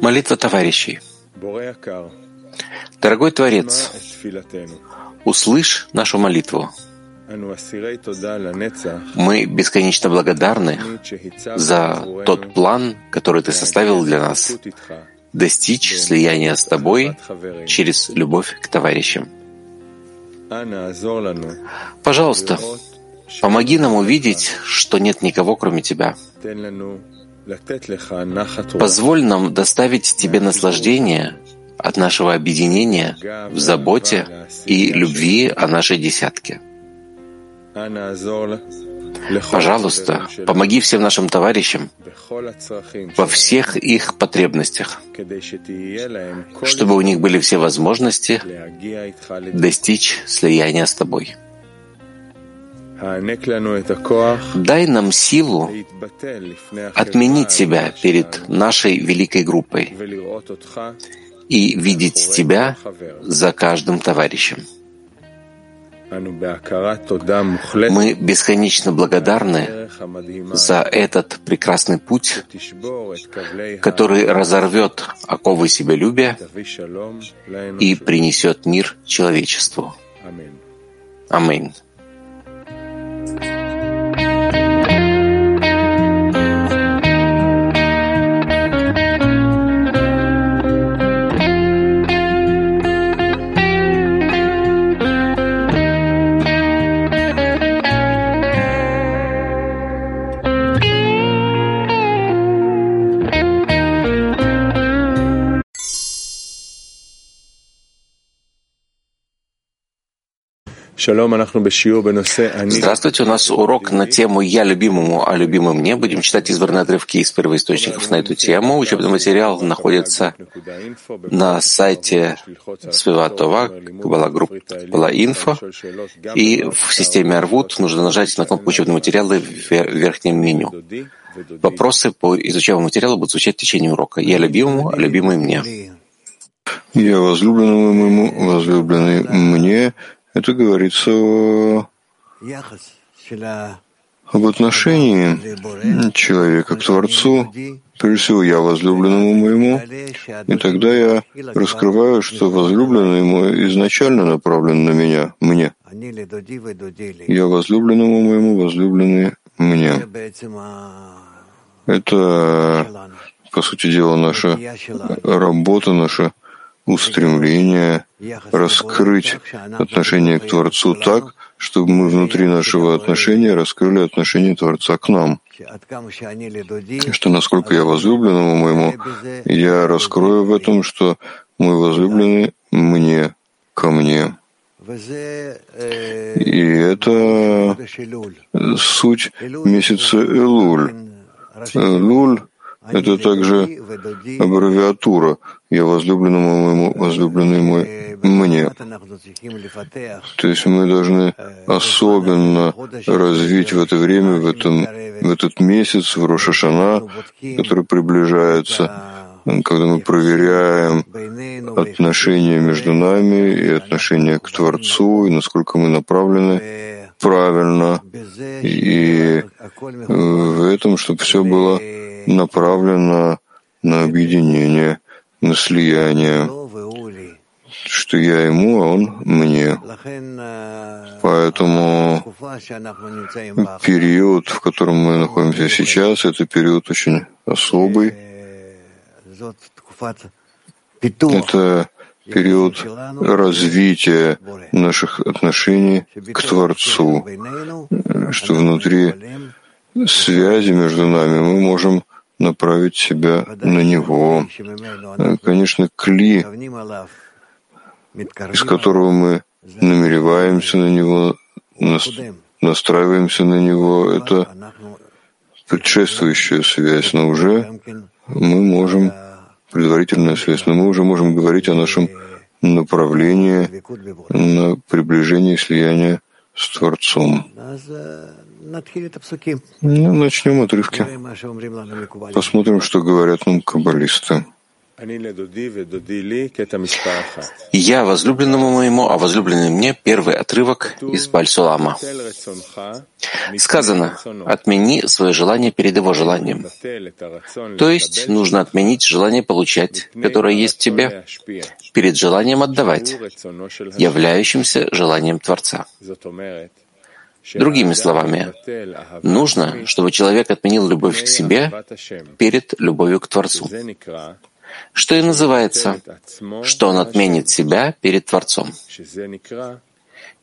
Молитва товарищей. Дорогой Творец, услышь нашу молитву. Мы бесконечно благодарны за тот план, который Ты составил для нас, достичь слияния с Тобой через любовь к товарищам. Пожалуйста, помоги нам увидеть, что нет никого, кроме Тебя. Позволь нам доставить Тебе наслаждение от нашего объединения в заботе и любви о нашей десятке. Пожалуйста, помоги всем нашим товарищам во всех их потребностях, чтобы у них были все возможности достичь слияния с Тобой. Дай нам силу отменить себя перед нашей великой группой и видеть Тебя за каждым товарищем. Мы бесконечно благодарны за этот прекрасный путь, который разорвет оковы себялюбия и принесет мир человечеству. Аминь. Bye. Здравствуйте, у нас урок на тему «Я любимому, а любимый мне». Будем читать избранные отрывки из первоисточников на эту тему. Учебный материал находится на сайте Свиватова, была группа, была инфо, и в системе Арвуд нужно нажать на кнопку «Учебные материалы» в верхнем меню. Вопросы по изучаемому материалу будут звучать в течение урока. «Я любимому, а любимый мне». Я возлюбленному моему, возлюбленный мне, это говорится об отношении человека к Творцу, прежде всего я возлюбленному моему, и тогда я раскрываю, что возлюбленный мой изначально направлен на меня, мне. Я возлюбленному моему, возлюбленный мне. Это, по сути дела, наша работа, наша устремление раскрыть отношение к Творцу так, чтобы мы внутри нашего отношения раскрыли отношение Творца к нам. Что насколько я возлюбленному моему, я раскрою в этом, что мой возлюбленный мне, ко мне. И это суть месяца Элуль. Элуль это также аббревиатура «Я возлюбленному моему, возлюбленный мой мне». То есть мы должны особенно развить в это время, в, этом, в этот месяц, в Рошашана, который приближается, когда мы проверяем отношения между нами и отношения к Творцу, и насколько мы направлены правильно, и в этом, чтобы все было направлена на объединение, на слияние, что я ему, а он мне. Поэтому период, в котором мы находимся сейчас, это период очень особый. Это период развития наших отношений к Творцу, что внутри связи между нами мы можем направить себя на Него. Конечно, кли, из которого мы намереваемся на Него, настраиваемся на Него, это предшествующая связь, но уже мы можем, предварительная связь, но мы уже можем говорить о нашем направлении на приближение слияния с Творцом. Ну, начнем отрывки. Посмотрим, что говорят нам каббалисты. Я возлюбленному моему, а возлюбленный мне первый отрывок из Бальсулама. Сказано, отмени свое желание перед его желанием. То есть нужно отменить желание получать, которое есть в тебе, перед желанием отдавать, являющимся желанием Творца. Другими словами, нужно, чтобы человек отменил любовь к себе перед любовью к Творцу что и называется, что он отменит себя перед Творцом.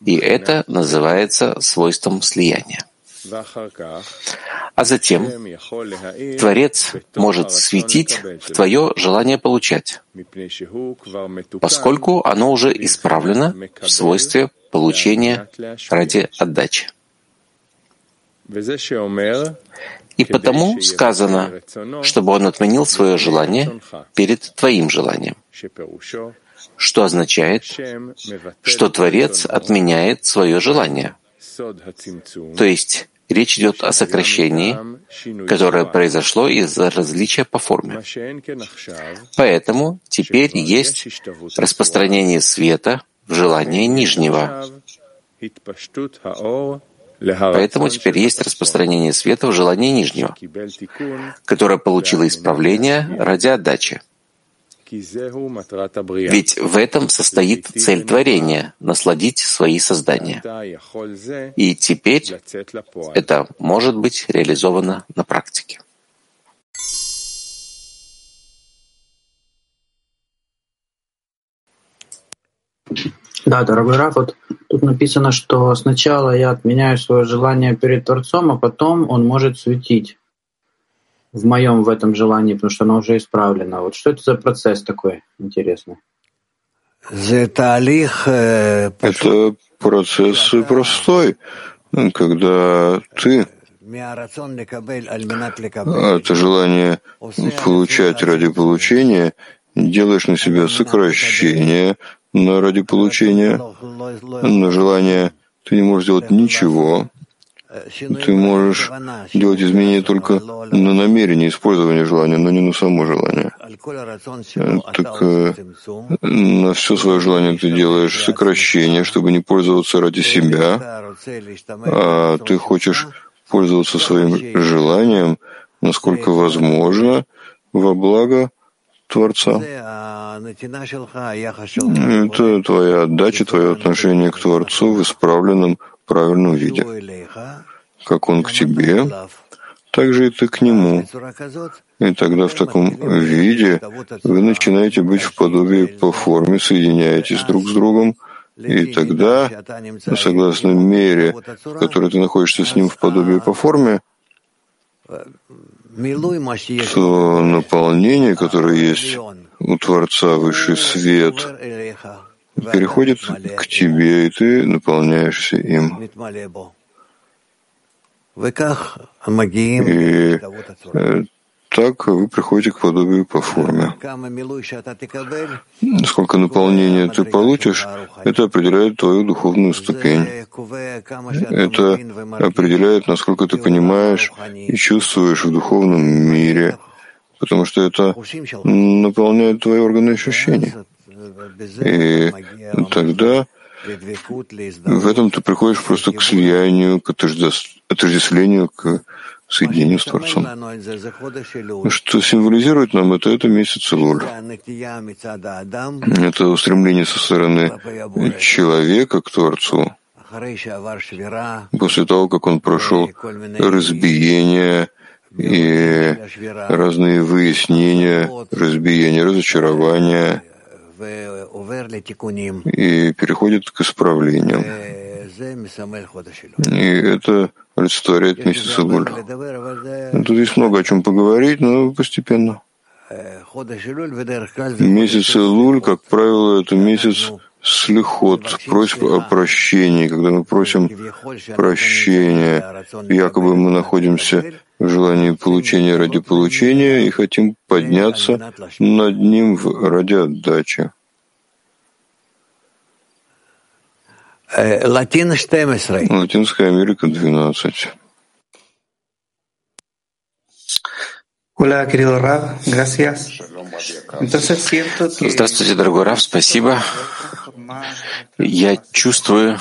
И это называется свойством слияния. А затем Творец может светить в твое желание получать, поскольку оно уже исправлено в свойстве получения ради отдачи. И потому сказано, чтобы он отменил свое желание перед твоим желанием, что означает, что Творец отменяет свое желание. То есть речь идет о сокращении, которое произошло из-за различия по форме. Поэтому теперь есть распространение света в желание нижнего. Поэтому теперь есть распространение света в желании нижнего, которое получило исправление ради отдачи. Ведь в этом состоит цель творения — насладить свои создания. И теперь это может быть реализовано на практике. Да, дорогой Раф, вот тут написано, что сначала я отменяю свое желание перед Творцом, а потом он может светить в моем в этом желании, потому что оно уже исправлено. Вот что это за процесс такой интересный? Это процесс простой, когда ты это желание получать ради получения делаешь на себя сокращение, но ради получения, на желание ты не можешь делать ничего. Ты можешь делать изменения только на намерение использования желания, но не на само желание. Так э, на все свое желание ты делаешь сокращение, чтобы не пользоваться ради себя, а ты хочешь пользоваться своим желанием, насколько возможно, во благо Творца. Это твоя отдача, твое отношение к Творцу в исправленном, правильном виде. Как Он к тебе, так же и ты к Нему. И тогда в таком виде вы начинаете быть в подобии по форме, соединяетесь друг с другом, и тогда, согласно мере, в которой ты находишься с Ним в подобии по форме, то наполнение, которое есть у Творца высший свет, переходит к тебе, и ты наполняешься им. И так вы приходите к подобию по форме. Сколько наполнения ты получишь, это определяет твою духовную ступень. Это определяет, насколько ты понимаешь и чувствуешь в духовном мире, потому что это наполняет твои органы ощущений. И тогда в этом ты приходишь просто к слиянию, к отождествлению, к соединению с Творцом. Что символизирует нам это? Это месяц Луль. Это устремление со стороны человека к Творцу. После того, как он прошел разбиение и разные выяснения, разбиения, разочарования, и переходит к исправлениям. И это олицетворяет месяц Луль. Тут есть много о чем поговорить, но постепенно. Месяц Луль, как правило, это месяц слихот, просьб о прощении, когда мы просим прощения, якобы мы находимся в желании получения ради получения и хотим подняться над ним ради отдачи. Латинская Америка 12. Здравствуйте, дорогой Рав, спасибо. Я чувствую,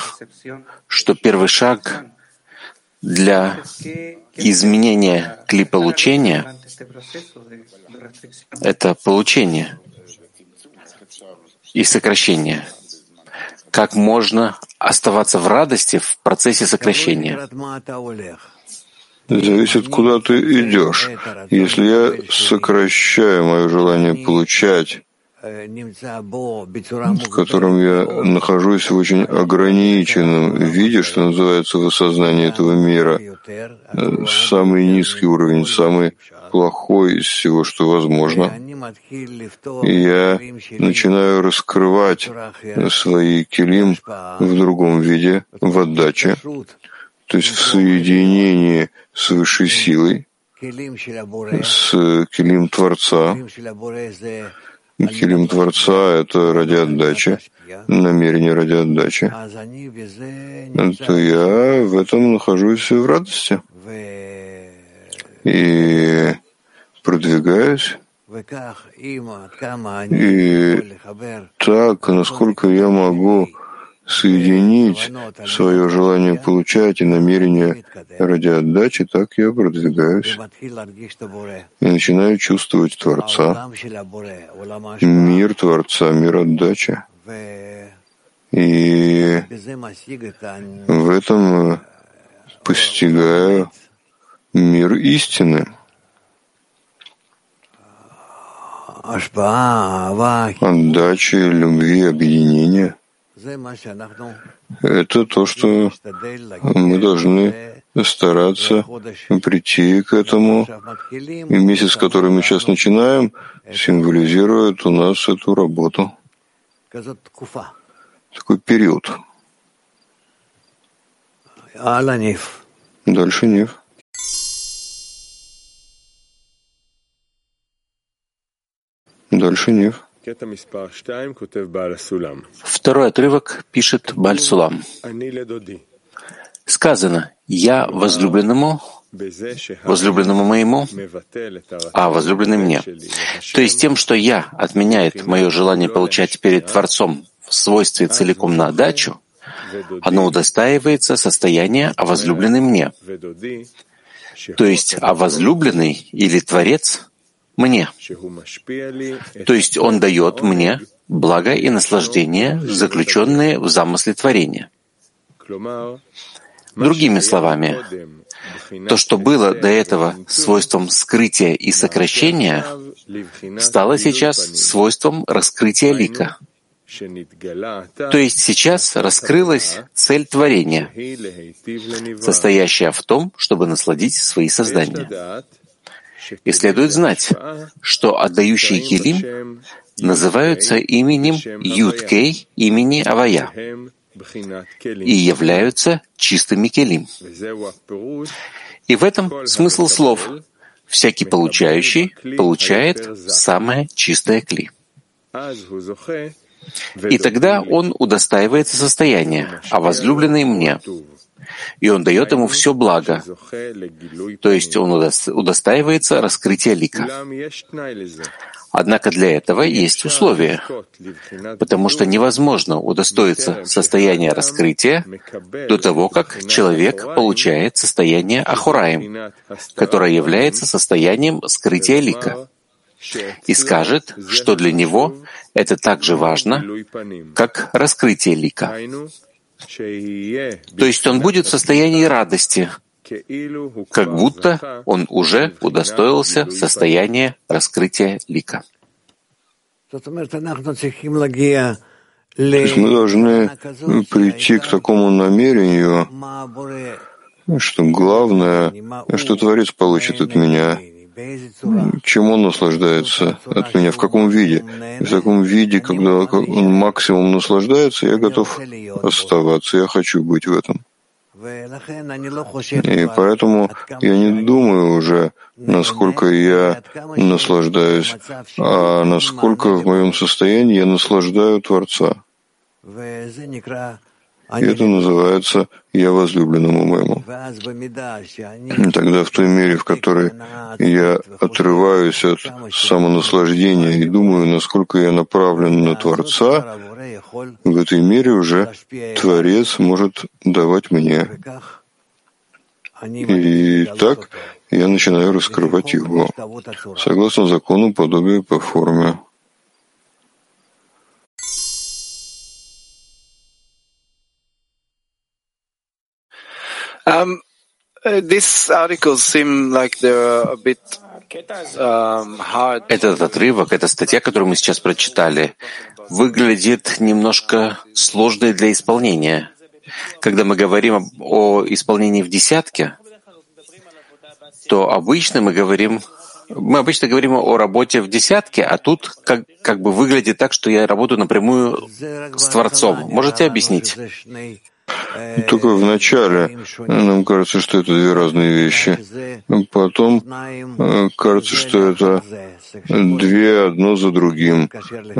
что первый шаг для изменения кли получения — это получение и сокращение. Как можно оставаться в радости в процессе сокращения? Зависит, куда ты идешь. Если я сокращаю мое желание получать, в котором я нахожусь в очень ограниченном виде, что называется в осознании этого мира, самый низкий уровень, самый плохой из всего, что возможно. И я начинаю раскрывать свои килим в другом виде, в отдаче, то есть в соединении с высшей силой, с килим Творца, Килим Творца — это ради отдачи, намерение ради отдачи, то я в этом нахожусь в радости и продвигаюсь. И так, насколько я могу соединить свое желание получать и намерение ради отдачи, так я продвигаюсь и начинаю чувствовать Творца, мир Творца, мир отдачи. И в этом постигаю мир истины. Отдачи, любви, объединения — это то, что мы должны стараться прийти к этому. И месяц, который мы сейчас начинаем, символизирует у нас эту работу. Такой период. Дальше Нив. Дальше Нив. Второй отрывок пишет Бальсулам. Сказано, «Я возлюбленному, возлюбленному моему, а возлюбленный мне». То есть тем, что я отменяет мое желание получать перед Творцом в свойстве целиком на отдачу, оно удостаивается состояния «а возлюбленный мне». То есть «а возлюбленный» или «творец» мне. То есть Он дает мне благо и наслаждение, заключенные в замысле творения. Другими словами, то, что было до этого свойством скрытия и сокращения, стало сейчас свойством раскрытия лика. То есть сейчас раскрылась цель творения, состоящая в том, чтобы насладить свои создания. И следует знать, что отдающие Келим называются именем Юткей, имени Авая, и являются чистыми Келим. И в этом смысл слов. Всякий получающий получает самое чистое Кли. И тогда он удостаивается состояния, а возлюбленный мне и он дает ему все благо, то есть он удостаивается раскрытия лика. Однако для этого есть условия, потому что невозможно удостоиться состояния раскрытия до того, как человек получает состояние Ахураем, которое является состоянием скрытия лика, и скажет, что для него это так же важно, как раскрытие лика. То есть он будет в состоянии радости, как будто он уже удостоился состояния раскрытия лика. То есть мы должны прийти к такому намерению, что главное, что Творец получит от меня — чем он наслаждается от меня, в каком виде. В таком виде, когда он максимум наслаждается, я готов оставаться, я хочу быть в этом. И поэтому я не думаю уже, насколько я наслаждаюсь, а насколько в моем состоянии я наслаждаю Творца. И это называется «я возлюбленному моему». Тогда в той мере, в которой я отрываюсь от самонаслаждения и думаю, насколько я направлен на Творца, в этой мере уже Творец может давать мне. И так я начинаю раскрывать его, согласно закону подобия по форме. Um, uh, these articles seem like they're a bit um. Этот отрывок, эта статья, которую мы сейчас прочитали, выглядит немножко сложной для исполнения. Когда мы говорим о исполнении в десятке, то обычно мы говорим, мы обычно говорим о работе в десятке, а тут как, как бы выглядит так, что я работаю напрямую с Творцом. Можете объяснить? Только в начале нам кажется, что это две разные вещи. Потом э, кажется, что это две одно за другим.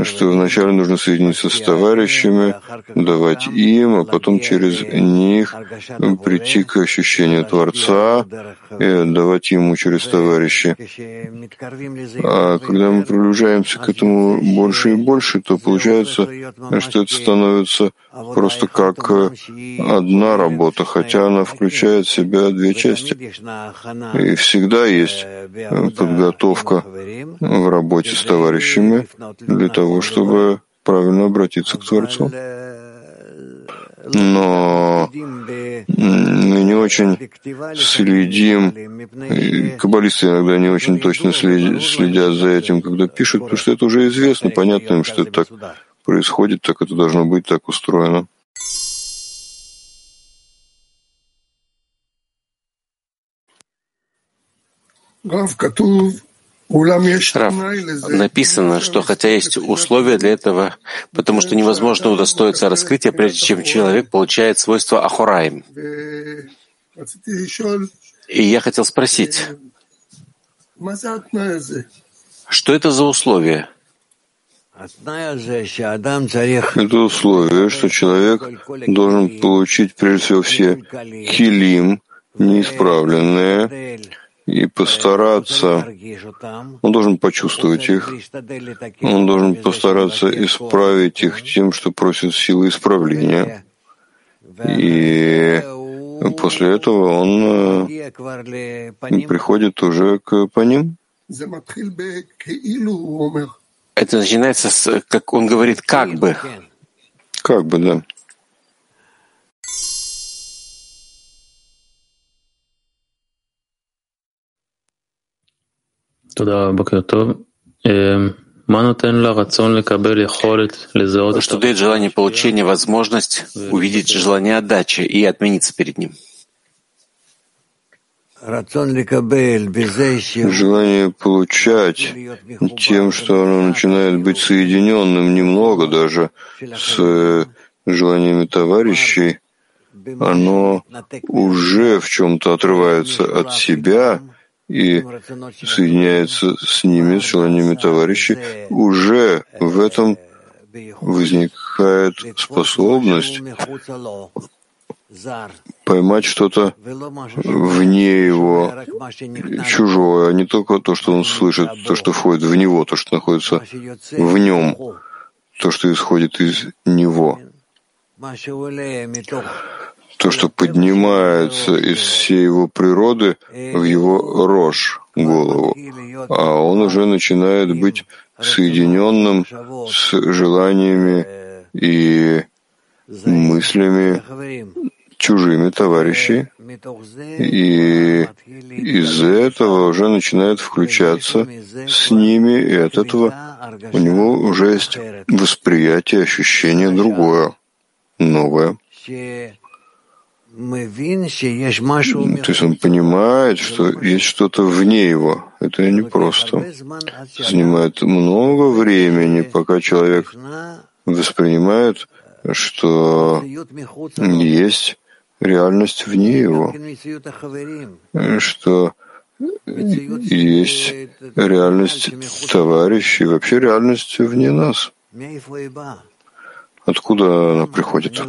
Что вначале нужно соединиться с товарищами, давать им, а потом через них прийти к ощущению Творца и отдавать ему через товарищей. А когда мы приближаемся к этому больше и больше, то получается, что это становится просто как одна работа, хотя она включает в себя две части. И всегда есть подготовка в работе с товарищами для того, чтобы правильно обратиться к Творцу. Но мы не очень следим, каббалисты иногда не очень точно следят за этим, когда пишут, потому что это уже известно, понятно им, что это так происходит, так это должно быть, так устроено. Рав, написано, что хотя есть условия для этого, потому что невозможно удостоиться раскрытия, прежде чем человек получает свойство Ахураим. И я хотел спросить, что это за условие? Это условие, что человек должен получить прежде всего все килим, неисправленные, и постараться, он должен почувствовать их, он должен постараться исправить их тем, что просит силы исправления. И после этого он э, приходит уже к по ним. Это начинается с, как он говорит, как бы. Как бы, да. Что дает желание получения возможность увидеть желание отдачи и отмениться перед ним? Желание получать тем, что оно начинает быть соединенным немного даже с желаниями товарищей, оно уже в чем-то отрывается от себя и соединяется с ними, с желаниями товарищей, уже в этом возникает способность поймать что-то вне его, чужое, а не только то, что он слышит, то, что входит в него, то, что находится в нем, то, что исходит из него то, что поднимается из всей его природы в его рожь, голову, а он уже начинает быть соединенным с желаниями и мыслями чужими товарищей, и из этого уже начинает включаться с ними, и от этого у него уже есть восприятие, ощущение другое, новое. То есть он понимает, что есть что-то вне его. Это не просто. Занимает много времени, пока человек воспринимает, что есть реальность вне его, что есть реальность товарищей, вообще реальность вне нас. Откуда она приходит?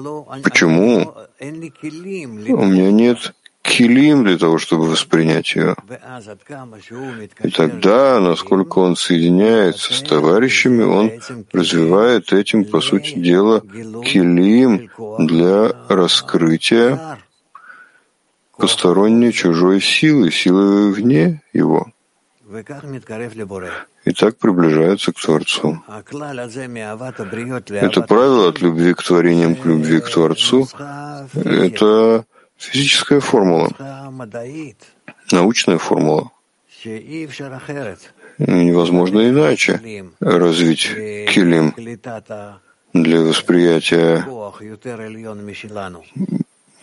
Почему? У меня нет килим для того, чтобы воспринять ее. И тогда, насколько он соединяется с товарищами, он развивает этим, по сути дела, килим для раскрытия посторонней чужой силы, силы вне его. И так приближается к Творцу. Это правило от любви к творениям к любви к Творцу — это физическая формула, научная формула. Невозможно иначе развить килим для восприятия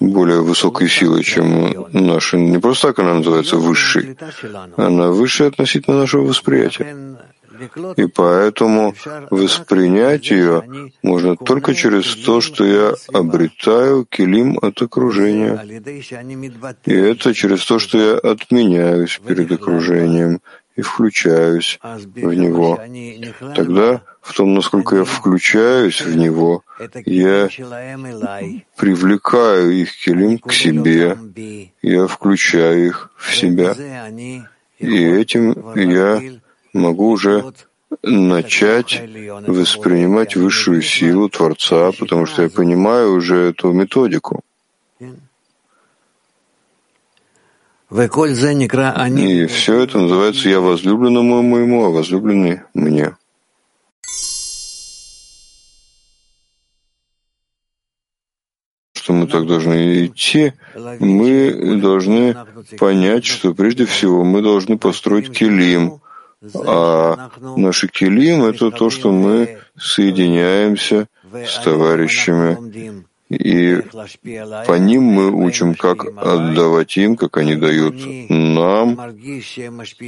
более высокой силы, чем наша. Не просто так она называется высшей. Она высшая относительно нашего восприятия. И поэтому воспринять ее можно только через то, что я обретаю килим от окружения. И это через то, что я отменяюсь перед окружением и включаюсь в него. Тогда в том, насколько я включаюсь в него, я привлекаю их килим к себе, я включаю их в себя. И этим я могу уже начать воспринимать высшую силу Творца, потому что я понимаю уже эту методику. И все это называется «я возлюбленному моему, а возлюбленный мне». Что мы так должны идти, мы должны понять, что прежде всего мы должны построить килим, а наши килим — это то, что мы соединяемся с товарищами, и по ним мы учим, как отдавать им, как они дают нам.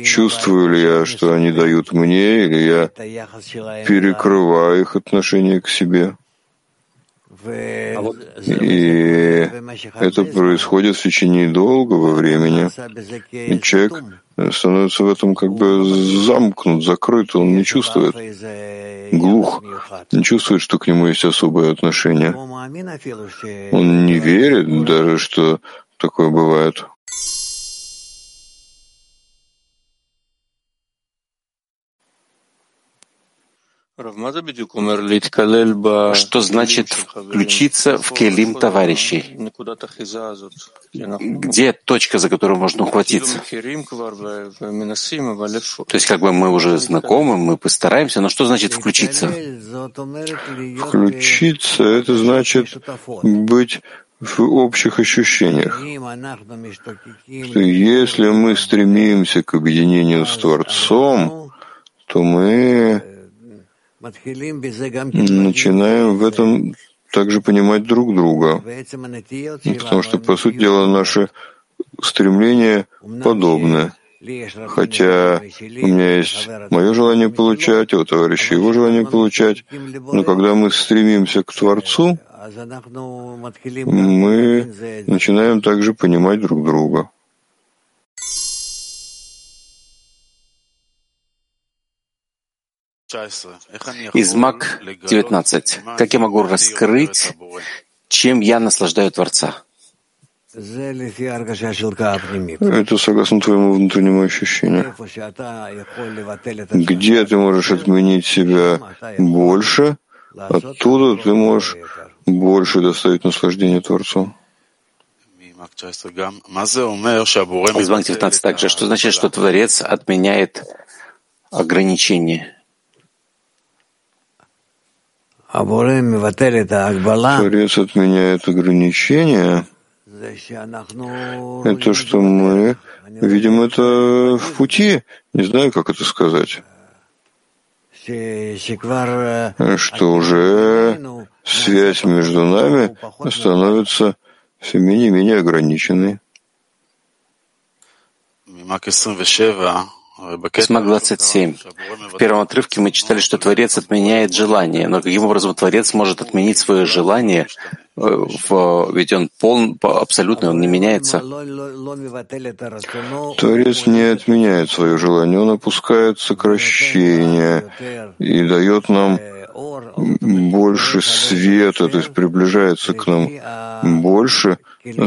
Чувствую ли я, что они дают мне, или я перекрываю их отношение к себе? И это происходит в течение долгого времени. И человек становится в этом как бы замкнут, закрыт, он не чувствует, глух, не чувствует, что к нему есть особое отношение. Он не верит даже, что такое бывает. Что значит включиться в келим товарищей? Где точка, за которую можно ухватиться? То есть как бы мы уже знакомы, мы постараемся, но что значит включиться? Включиться — это значит быть в общих ощущениях, что если мы стремимся к объединению с Творцом, то мы начинаем в этом также понимать друг друга, потому что, по сути дела, наши стремления подобны. Хотя у меня есть мое желание получать, а у товарища его желание получать, но когда мы стремимся к Творцу, мы начинаем также понимать друг друга. Из Мак 19. Как я могу раскрыть, чем я наслаждаю Творца? Это согласно твоему внутреннему ощущению. Где ты можешь отменить себя больше, оттуда ты можешь больше доставить наслаждение Творцу. Из Мак 19 также. Что значит, что Творец отменяет ограничения? Творец отменяет ограничения. Это что мы видим это в пути. Не знаю, как это сказать. Что уже связь между нами становится все менее и менее ограниченной. Смак 27. В первом отрывке мы читали, что Творец отменяет желание. Но каким образом Творец может отменить свое желание? Э, в, ведь он полн, абсолютный, он не меняется. Творец не отменяет свое желание, он опускает сокращение и дает нам больше света, то есть приближается к нам больше,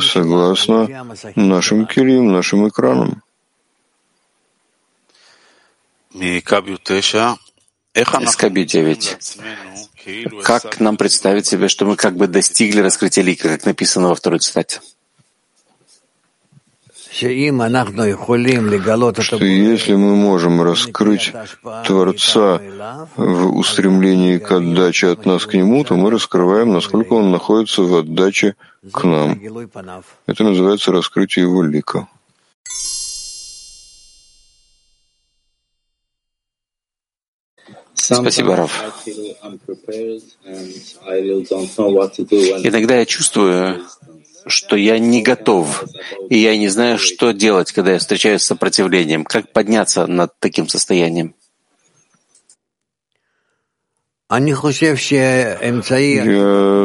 согласно нашим килим, нашим экранам. Скаби 9. Как нам представить себе, что мы как бы достигли раскрытия лика, как написано во второй цитате? что если мы можем раскрыть Творца в устремлении к отдаче от нас к Нему, то мы раскрываем, насколько Он находится в отдаче к нам. Это называется раскрытие Его лика. Спасибо, Раф. Иногда я чувствую, что я не готов, и я не знаю, что делать, когда я встречаюсь с сопротивлением, как подняться над таким состоянием. Я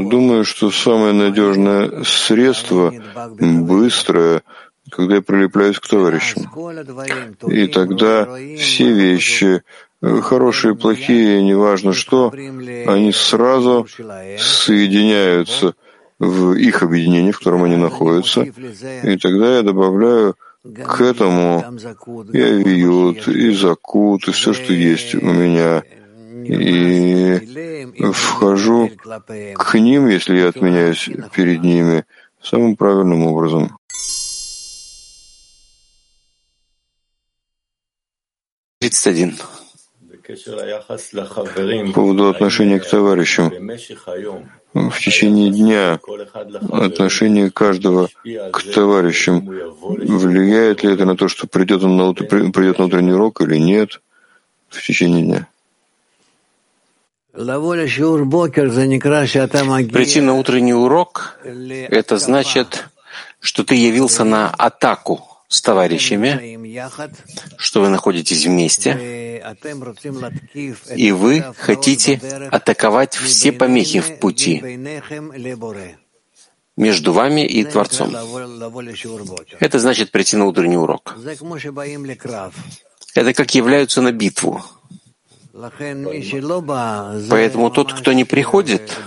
думаю, что самое надежное средство — быстрое, когда я прилепляюсь к товарищам. И тогда все вещи, хорошие, плохие, неважно что, они сразу соединяются — в их объединении, в котором они находятся, и тогда я добавляю к этому и авиют, и закут, и все, что есть у меня, и вхожу к ним, если я отменяюсь перед ними, самым правильным образом. Тридцать один. По поводу отношения к товарищам. в течение дня отношение каждого к товарищам, влияет ли это на то, что придет он на, придет на утренний урок или нет в течение дня? Прийти на утренний урок — это значит, что ты явился на атаку с товарищами, что вы находитесь вместе, и вы хотите атаковать все помехи в пути между вами и Творцом. Это значит прийти на утренний урок. Это как являются на битву. Поэтому тот, кто не приходит,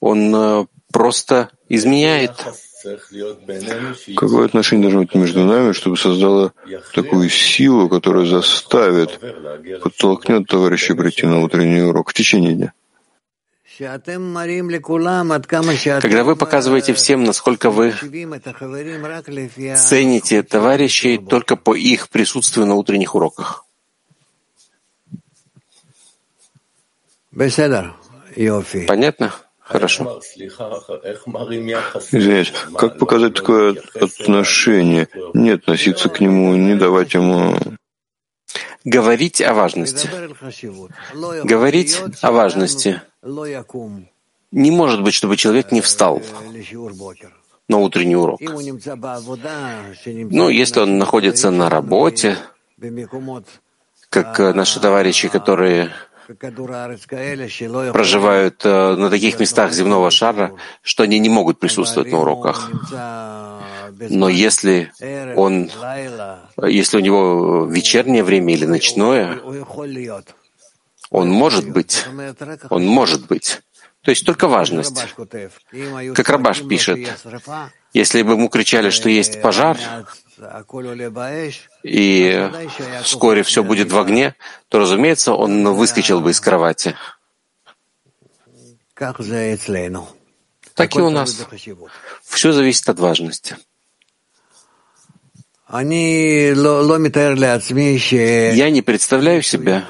он э, просто изменяет. Какое отношение должно быть между нами, чтобы создало такую силу, которая заставит, подтолкнет товарища прийти на утренний урок в течение дня? Когда вы показываете всем, насколько вы цените товарищей только по их присутствию на утренних уроках. Понятно? Хорошо. Извиняюсь, как показать такое отношение? Не относиться к нему, не давать ему... Говорить о важности. Говорить о важности. Не может быть, чтобы человек не встал на утренний урок. Ну, если он находится на работе, как наши товарищи, которые проживают э, на таких местах земного шара, что они не могут присутствовать на уроках. Но если он, если у него вечернее время или ночное, он может быть, он может быть. То есть только важность. Как Рабаш пишет, если бы ему кричали, что есть пожар, и вскоре все будет в огне, то, разумеется, он выскочил бы из кровати. Так и у нас. Все зависит от важности. Я не представляю себе,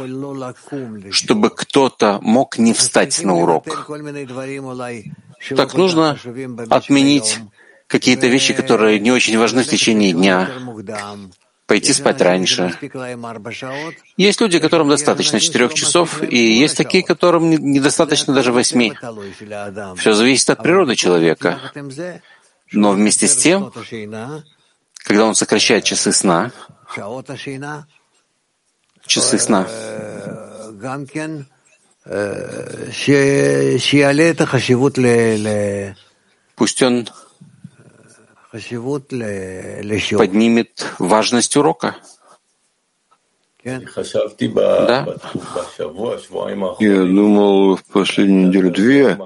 чтобы кто-то мог не встать на урок. Так нужно отменить какие-то вещи, которые не очень важны в течение дня, пойти спать раньше. Есть люди, которым достаточно четырех часов, и есть такие, которым недостаточно даже восьми. Все зависит от природы человека. Но вместе с тем, когда он сокращает часы сна, часы сна, пусть он поднимет важность урока. Да? Я думал, в последнюю неделю-две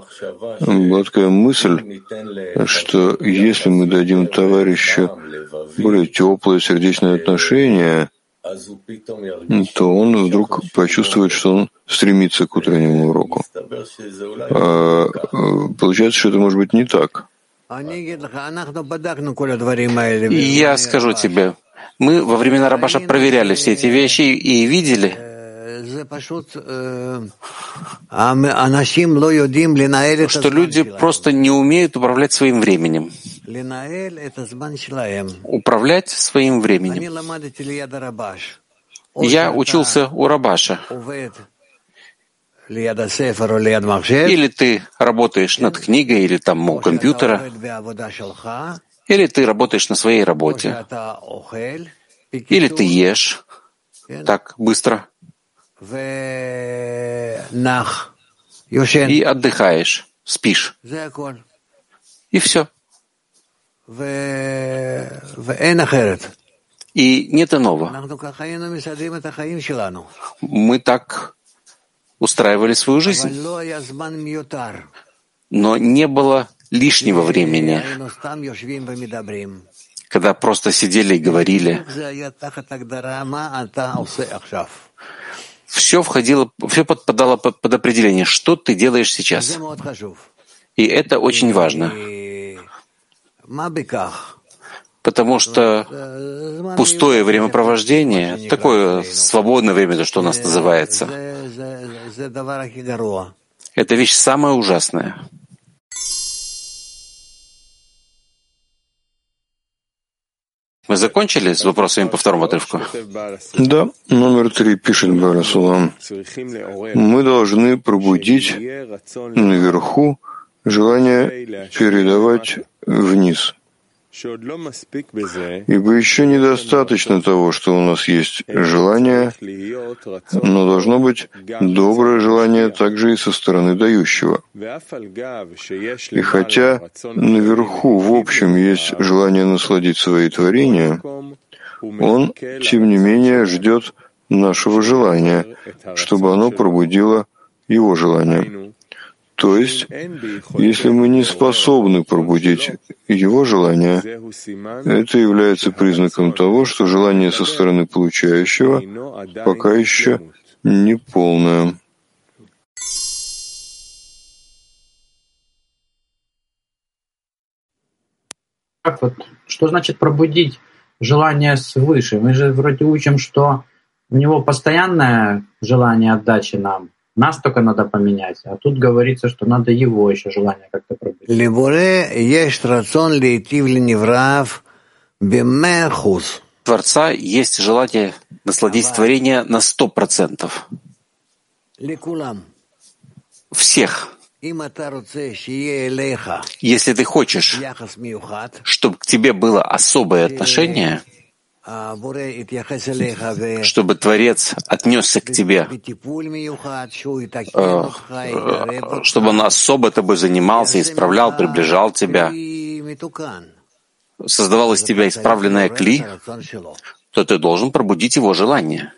была такая мысль, что если мы дадим товарищу более теплое сердечное отношение, то он вдруг почувствует, что он стремится к утреннему уроку. А, получается, что это может быть не так. Я скажу тебе, мы во времена Рабаша проверяли все эти вещи и видели, что люди просто не умеют управлять своим временем. Управлять своим временем. Я учился у Рабаша. Или ты работаешь над книгой, или там у компьютера, или ты работаешь на своей работе, или ты ешь так быстро. И отдыхаешь, спишь. И все. И нет иного. Мы так устраивали свою жизнь. Но не было лишнего времени, когда просто сидели и говорили. Все входило, все подпадало под, определение, что ты делаешь сейчас. И это очень важно. Потому что пустое времяпровождение, такое свободное время, то, что у нас называется, это вещь самая ужасная. Мы закончили с вопросами по второму отрывку? Да, номер три пишет Барасулам. Мы должны пробудить наверху желание передавать вниз. Ибо еще недостаточно того, что у нас есть желание, но должно быть доброе желание также и со стороны дающего. И хотя наверху в общем есть желание насладить свои творения, он, тем не менее, ждет нашего желания, чтобы оно пробудило его желание. То есть, если мы не способны пробудить его желание, это является признаком того, что желание со стороны получающего пока еще не полное. Как вот, что значит пробудить желание свыше? Мы же вроде учим, что у него постоянное желание отдачи нам, нас только надо поменять. А тут говорится, что надо его еще желание как-то пробить. Творца есть желание насладить творение на сто процентов. Всех. Если ты хочешь, чтобы к тебе было особое отношение, чтобы Творец отнесся к тебе, э, чтобы он особо тобой занимался, исправлял, приближал тебя, создавал из тебя исправленное кли, то ты должен пробудить его желание.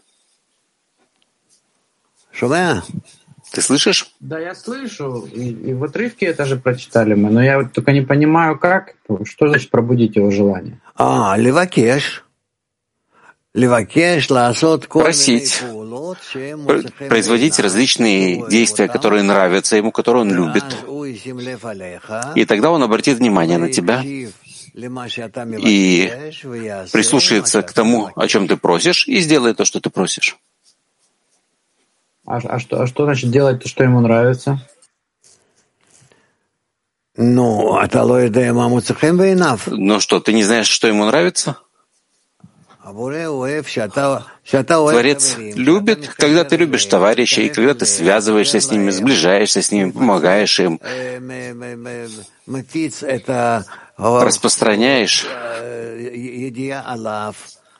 Ты слышишь? Да, я слышу. И, и в отрывке это же прочитали мы, но я вот только не понимаю, как. Что значит пробудить его желание? А, левакеш просить, производить различные действия, которые нравятся ему, которые он любит. И тогда он обратит внимание на тебя и прислушается к тому, о чем ты просишь, и сделает то, что ты просишь. А, а, что, а что значит делать то, что ему нравится? Ну, а Ну что, ты не знаешь, что ему нравится? Творец любит, когда ты любишь товарищей, когда ты связываешься с ними, сближаешься с ними, помогаешь им, распространяешь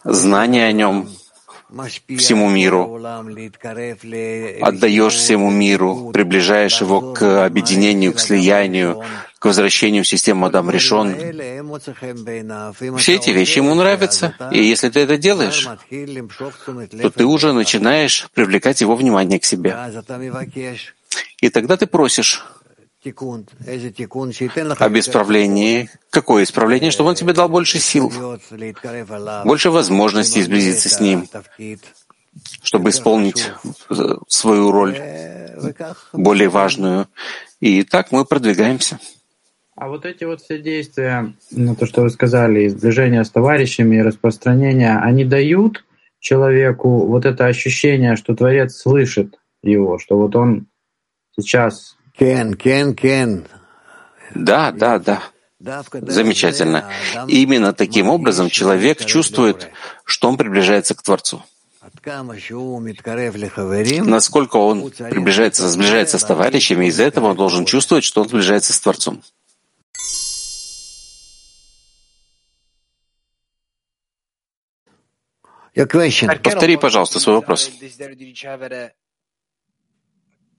знания о нем, всему миру, отдаешь всему миру, приближаешь его к объединению, к слиянию, к возвращению в систему Адам решен. Все эти вещи ему нравятся, и если ты это делаешь, то ты уже начинаешь привлекать его внимание к себе. И тогда ты просишь об исправлении. Какое исправление? Чтобы он тебе дал больше сил, больше возможностей сблизиться с ним, чтобы исполнить свою роль, более важную. И так мы продвигаемся. А вот эти вот все действия, ну, то, что вы сказали, сближение с товарищами, распространение, они дают человеку вот это ощущение, что Творец слышит его, что вот он сейчас. Да, да, да. Замечательно. Именно таким образом человек чувствует, что он приближается к Творцу. Насколько он приближается, сближается с товарищами, из-за этого он должен чувствовать, что он сближается с Творцом. Повтори, пожалуйста, свой вопрос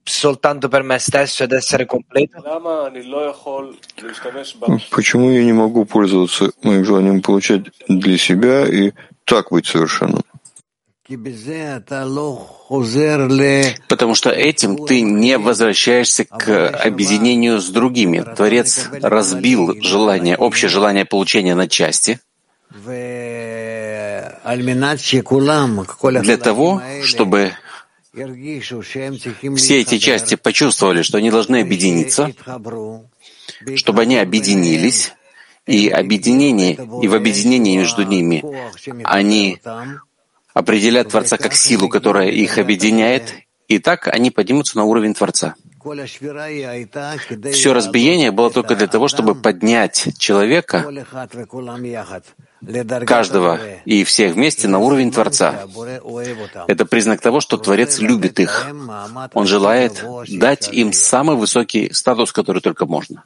soltanto per me stesso ed essere completo? Почему я не могу пользоваться моим желанием получать для себя и так быть совершенным? Потому что этим ты не возвращаешься к объединению с другими. Творец разбил желание, общее желание получения на части для того, чтобы все эти части почувствовали, что они должны объединиться, чтобы они объединились, и объединение, и в объединении между ними они определят Творца как силу, которая их объединяет, и так они поднимутся на уровень Творца. Все разбиение было только для того, чтобы поднять человека, каждого и всех вместе на уровень Творца. Это признак того, что Творец любит их. Он желает дать им самый высокий статус, который только можно.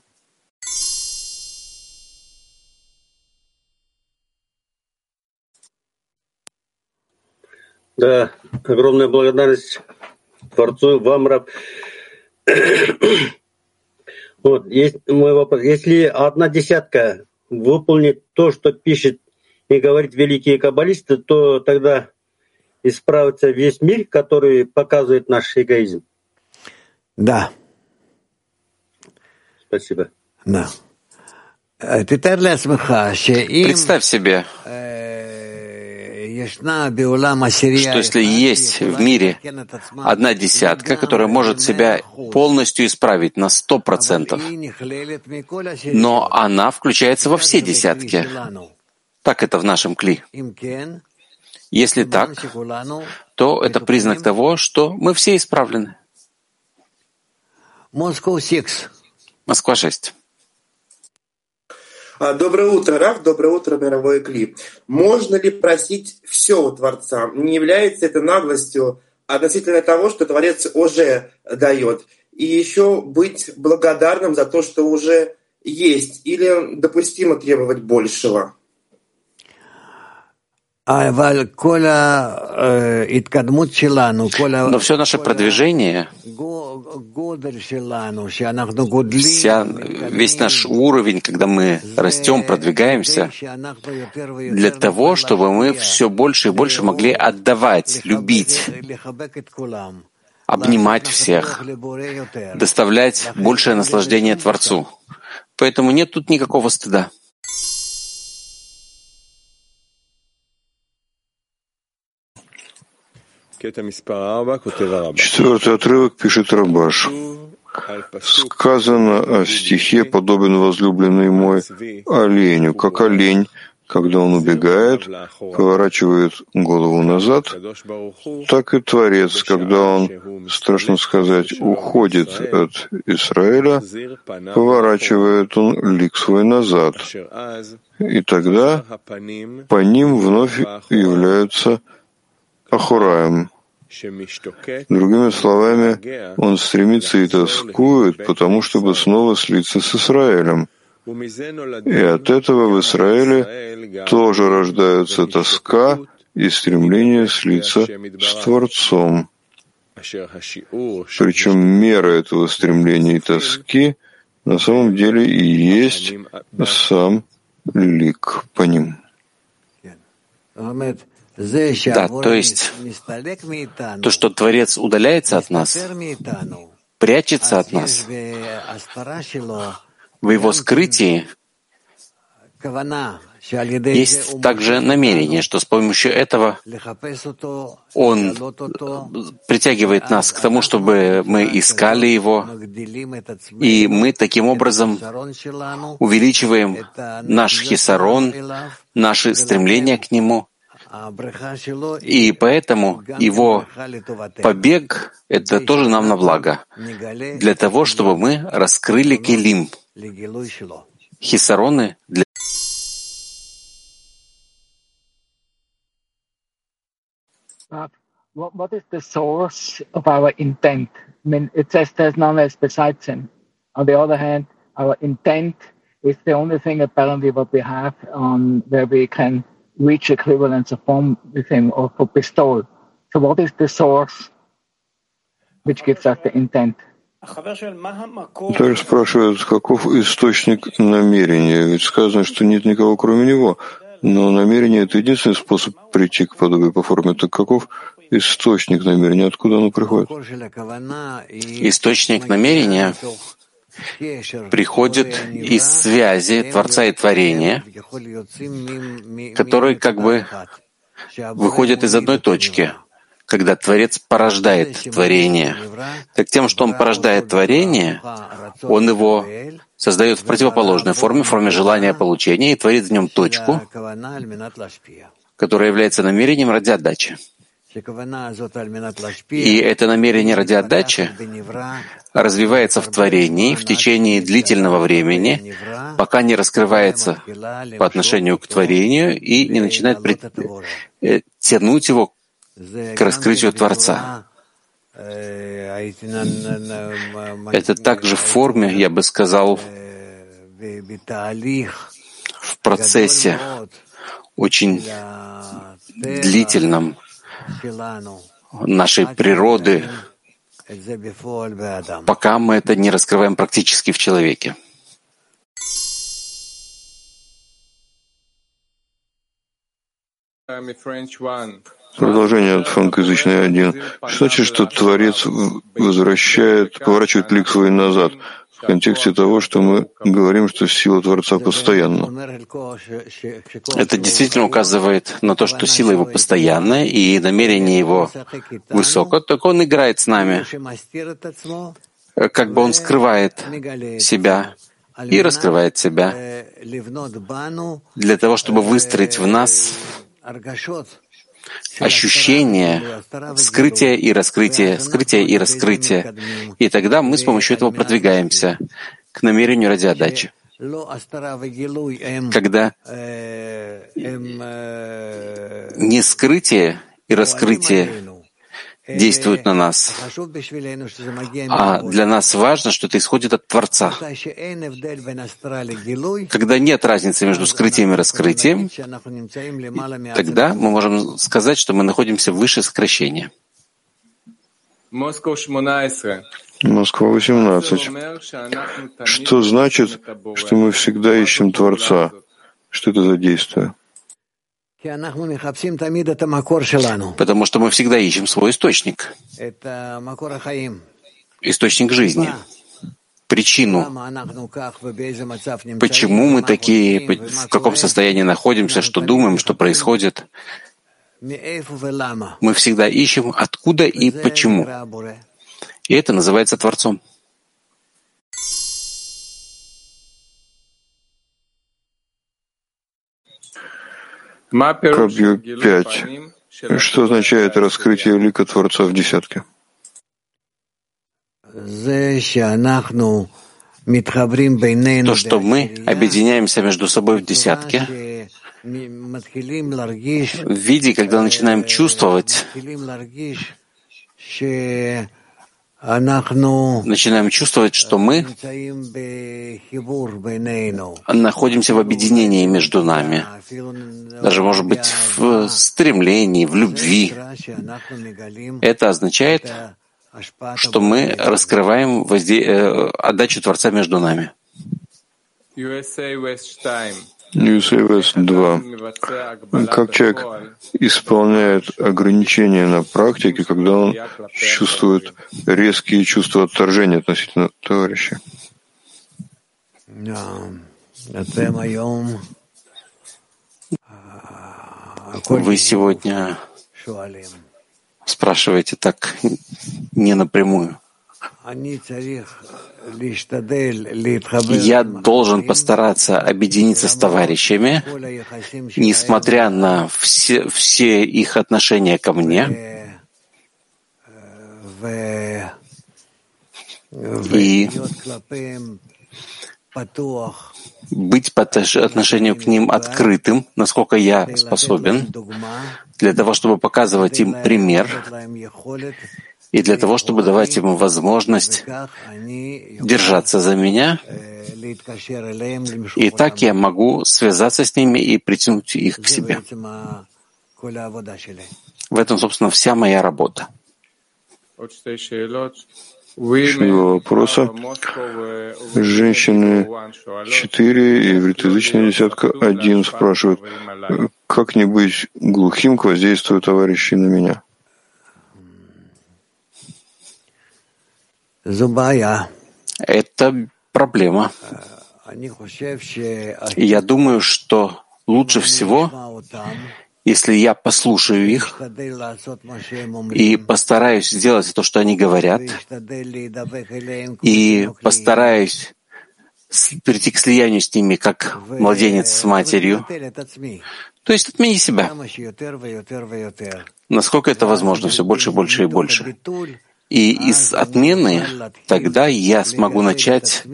Да, огромная благодарность Творцу, вам, Раб. Вот, есть мой вопрос. Если одна десятка выполнит то, что пишет и говорит великие каббалисты, то тогда исправится весь мир, который показывает наш эгоизм. Да. Спасибо. Да. Э, Представь себе, что если есть в мире одна десятка, которая может себя полностью исправить на сто процентов, но она включается во все десятки, так это в нашем кли. Если так, то это признак того, что мы все исправлены. Москва 6. А, доброе утро, Раф, доброе утро, мировой Кли. Можно ли просить все у Творца? Не является это наглостью относительно того, что Творец уже дает? И еще быть благодарным за то, что уже есть? Или допустимо требовать большего? Но все наше продвижение, вся, весь наш уровень, когда мы растем, продвигаемся, для того, чтобы мы все больше и больше могли отдавать, любить, обнимать всех, доставлять большее наслаждение Творцу. Поэтому нет тут никакого стыда. Четвертый отрывок пишет Рабаш. Сказано о стихе «Подобен возлюбленный мой оленю, как олень, когда он убегает, поворачивает голову назад, так и Творец, когда он, страшно сказать, уходит от Израиля, поворачивает он лик свой назад. И тогда по ним вновь являются Ахураем. Другими словами, он стремится и тоскует, потому чтобы снова слиться с Израилем. И от этого в Израиле тоже рождаются тоска и стремление слиться с Творцом. Причем мера этого стремления и тоски на самом деле и есть сам лик по ним. Да, то есть то, что Творец удаляется от нас, прячется от нас, в его скрытии есть также намерение, что с помощью этого Он притягивает нас к тому, чтобы мы искали Его, и мы таким образом увеличиваем наш хисарон, наши стремления к Нему, и поэтому его побег — это тоже нам на благо, для того, чтобы мы раскрыли келим, хисароны для what, is the source of our intent? I mean, it says there's none else besides him. On the other hand, our intent is the only thing apparently what we have on where we can reach equivalence of form with him or for bestowal. So what is the source which gives us the intent? Также спрашивают, каков источник намерения. Ведь сказано, что нет никого кроме него. Но намерение — это единственный способ прийти к подобию по форме. Так каков источник намерения? Откуда оно приходит? Источник намерения приходит из связи Творца и Творения, который как бы выходит из одной точки, когда Творец порождает творение. Так тем, что Он порождает творение, Он его создает в противоположной форме, в форме желания получения, и творит в нем точку, которая является намерением ради отдачи. И это намерение ради отдачи развивается в творении в течение длительного времени, пока не раскрывается по отношению к творению и не начинает при... Тянуть его к раскрытию Творца. Это также в форме, я бы сказал, в процессе очень длительном нашей природы, пока мы это не раскрываем практически в человеке. Продолжение от франкоязычной один. Что значит, что Творец возвращает, поворачивает лик свой назад? В контексте того, что мы говорим, что сила Творца постоянна. Это действительно указывает на то, что сила его постоянная и намерение его высоко, так он играет с нами. Как бы он скрывает себя и раскрывает себя для того, чтобы выстроить в нас ощущение скрытия и раскрытия, скрытия и раскрытия. И тогда мы с помощью этого продвигаемся к намерению ради отдачи. Когда не скрытие и раскрытие действуют на нас. А для нас важно, что это исходит от Творца. Когда нет разницы между скрытием и раскрытием, тогда мы можем сказать, что мы находимся выше сокращения. Москва 18. Что значит, что мы всегда ищем Творца? Что это за действие? Потому что мы всегда ищем свой источник, источник жизни, причину, почему мы такие, в каком состоянии находимся, что думаем, что происходит. Мы всегда ищем, откуда и почему. И это называется Творцом. Копью 5. Что означает раскрытие лика Творца в десятке? То, что мы объединяемся между собой в десятке, в виде, когда начинаем чувствовать, начинаем чувствовать, что мы находимся в объединении между нами. даже, может быть, в стремлении, в любви. Это означает, что мы раскрываем возде... Э, отдачу Творца между нами. USA West 2. Как человек исполняет ограничения на практике, когда он чувствует резкие чувства отторжения относительно товарища? Вы сегодня спрашиваете так не напрямую. Я должен постараться объединиться с товарищами, несмотря на все, все их отношения ко мне, и быть по отношению к ним открытым, насколько я способен, для того, чтобы показывать им пример и для того, чтобы давать им возможность держаться за меня. И так я могу связаться с ними и притянуть их к себе. В этом, собственно, вся моя работа. Еще два вопроса. Женщины 4 и евритоязычная десятка 1 спрашивают, как не быть глухим к воздействию товарищей на меня? Это проблема. Я думаю, что лучше всего если я послушаю их и постараюсь сделать то, что они говорят, и постараюсь прийти к слиянию с ними, как младенец с матерью, то есть отмени себя. Насколько это возможно, все больше, больше и больше. И из отмены тогда я смогу начать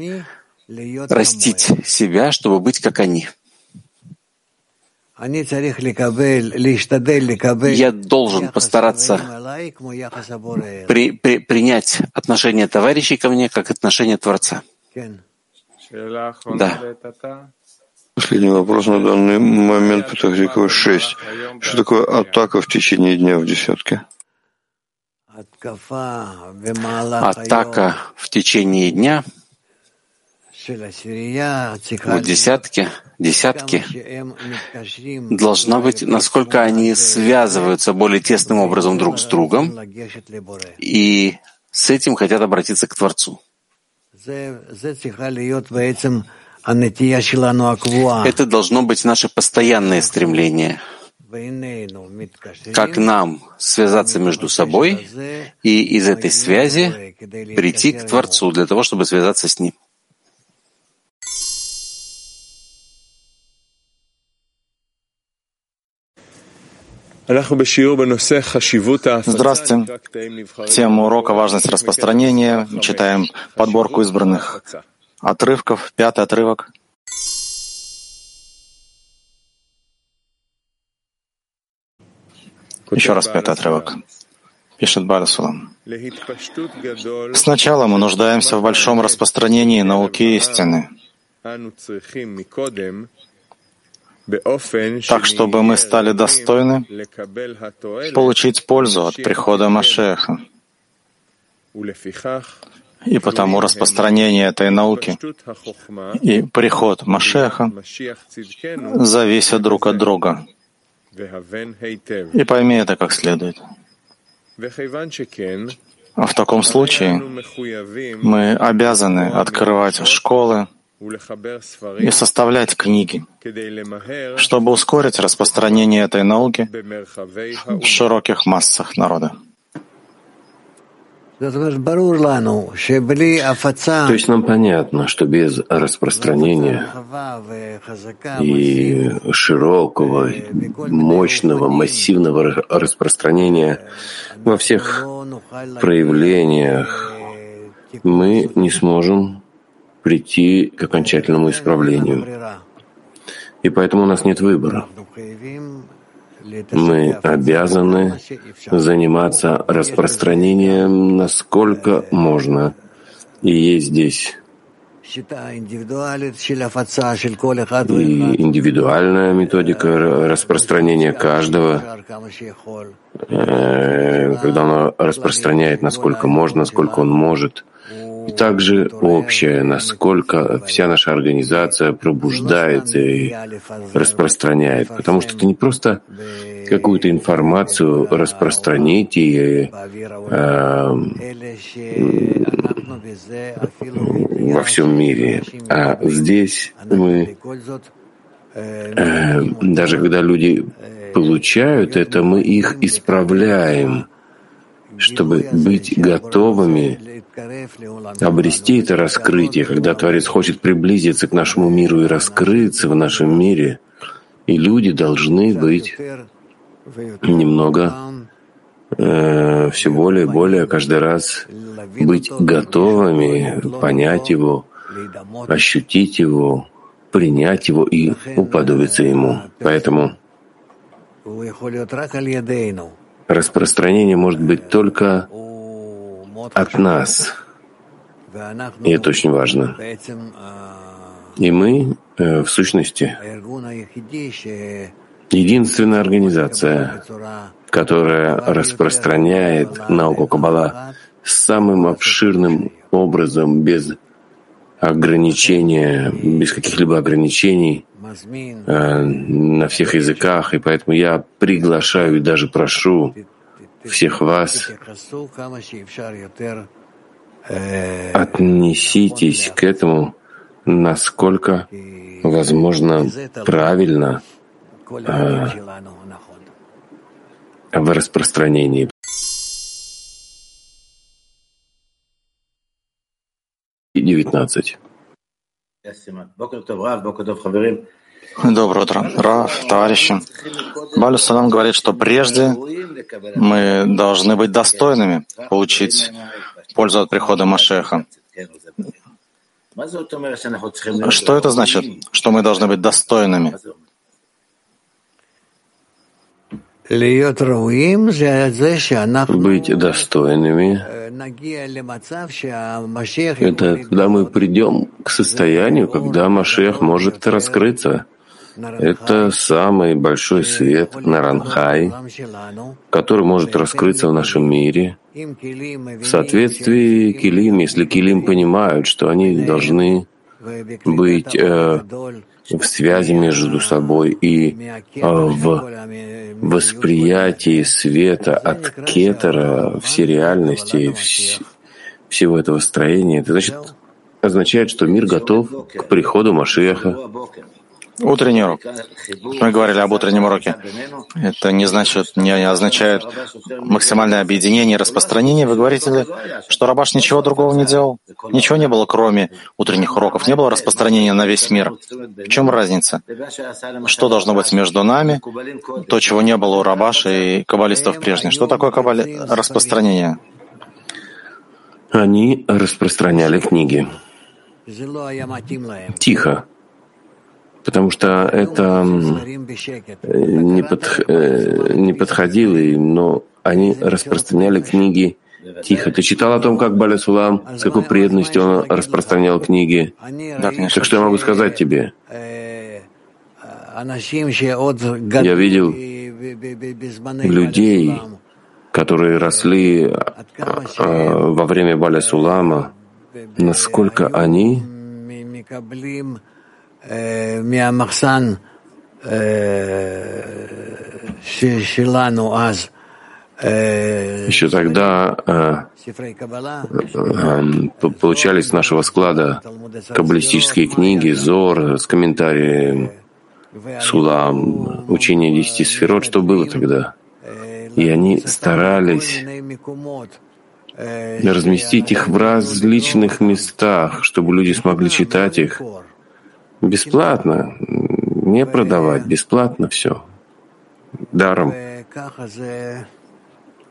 растить себя, чтобы быть как они. Я должен постараться при, при, принять отношение товарищей ко мне как отношение Творца. Да. Последний вопрос на данный момент, Петахзикова 6. Что такое атака в течение дня в десятке? Атака в течение дня — в десятке, десятки должна быть, насколько они связываются более тесным образом друг с другом и с этим хотят обратиться к Творцу. Это должно быть наше постоянное стремление, как нам связаться между собой и из этой связи прийти к Творцу для того, чтобы связаться с Ним. Здравствуйте. Тема урока «Важность распространения». Читаем подборку избранных отрывков. Пятый отрывок. Еще раз пятый отрывок. Пишет Барасулам. Сначала мы нуждаемся в большом распространении науки истины так чтобы мы стали достойны получить пользу от прихода Машеха. И потому распространение этой науки и приход Машеха зависят друг от друга. И пойми это как следует. В таком случае мы обязаны открывать школы, и составлять книги, чтобы ускорить распространение этой науки в широких массах народа. То есть нам понятно, что без распространения и широкого, мощного, массивного распространения во всех проявлениях мы не сможем прийти к окончательному исправлению. И поэтому у нас нет выбора. Мы обязаны заниматься распространением насколько можно. И есть здесь И индивидуальная методика распространения каждого, э, когда он распространяет, насколько можно, насколько он может — и также общее, насколько вся наша организация пробуждается и распространяет. Потому что это не просто какую-то информацию распространить и э, во всем мире. А здесь мы, э, даже когда люди получают это, мы их исправляем, чтобы быть готовыми обрести это раскрытие, когда Творец хочет приблизиться к нашему миру и раскрыться в нашем мире, и люди должны быть немного э, все более и более каждый раз быть готовыми понять его, ощутить его, принять его и уподобиться ему. Поэтому распространение может быть только от нас. И это очень важно. И мы, э, в сущности, единственная организация, которая распространяет науку Каббала самым обширным образом, без ограничения, без каких-либо ограничений на всех языках. И поэтому я приглашаю и даже прошу всех вас, отнеситесь к этому, насколько возможно правильно э, в распространении. Девятнадцать. Доброе утро. Раф, товарищи. Балю Салам говорит, что прежде мы должны быть достойными получить пользу от прихода Машеха. Что это значит, что мы должны быть достойными? Быть достойными — это когда мы придем к состоянию, когда Машех может раскрыться — это самый большой свет Наранхай, который может раскрыться в нашем мире. В соответствии Килим, если Килим понимают, что они должны быть э, в связи между собой и э, в восприятии света от кетера, все реальности, вс всего этого строения. Это значит, означает, что мир готов к приходу Машеха. Утренний урок. Мы говорили об утреннем уроке. Это не значит, не означает максимальное объединение и распространение. Вы говорите, что Рабаш ничего другого не делал? Ничего не было, кроме утренних уроков. Не было распространения на весь мир. В чем разница? Что должно быть между нами? То, чего не было у Рабаша и каббалистов прежних. Что такое каббали... распространение? Они распространяли книги. Тихо потому что это не, под, э, не подходило им, но они распространяли книги тихо. Ты читал о том, как Баля Сулам, с какой преданностью он распространял книги? Да, так что я могу сказать тебе? Я видел людей, которые росли а, во время Баля Сулама, насколько они еще тогда э, э, получались с нашего склада каббалистические книги, Зор с комментарием Сулам, учение десяти сферот, что было тогда. И они старались разместить их в различных местах, чтобы люди смогли читать их Бесплатно. Не продавать. Бесплатно все. Даром.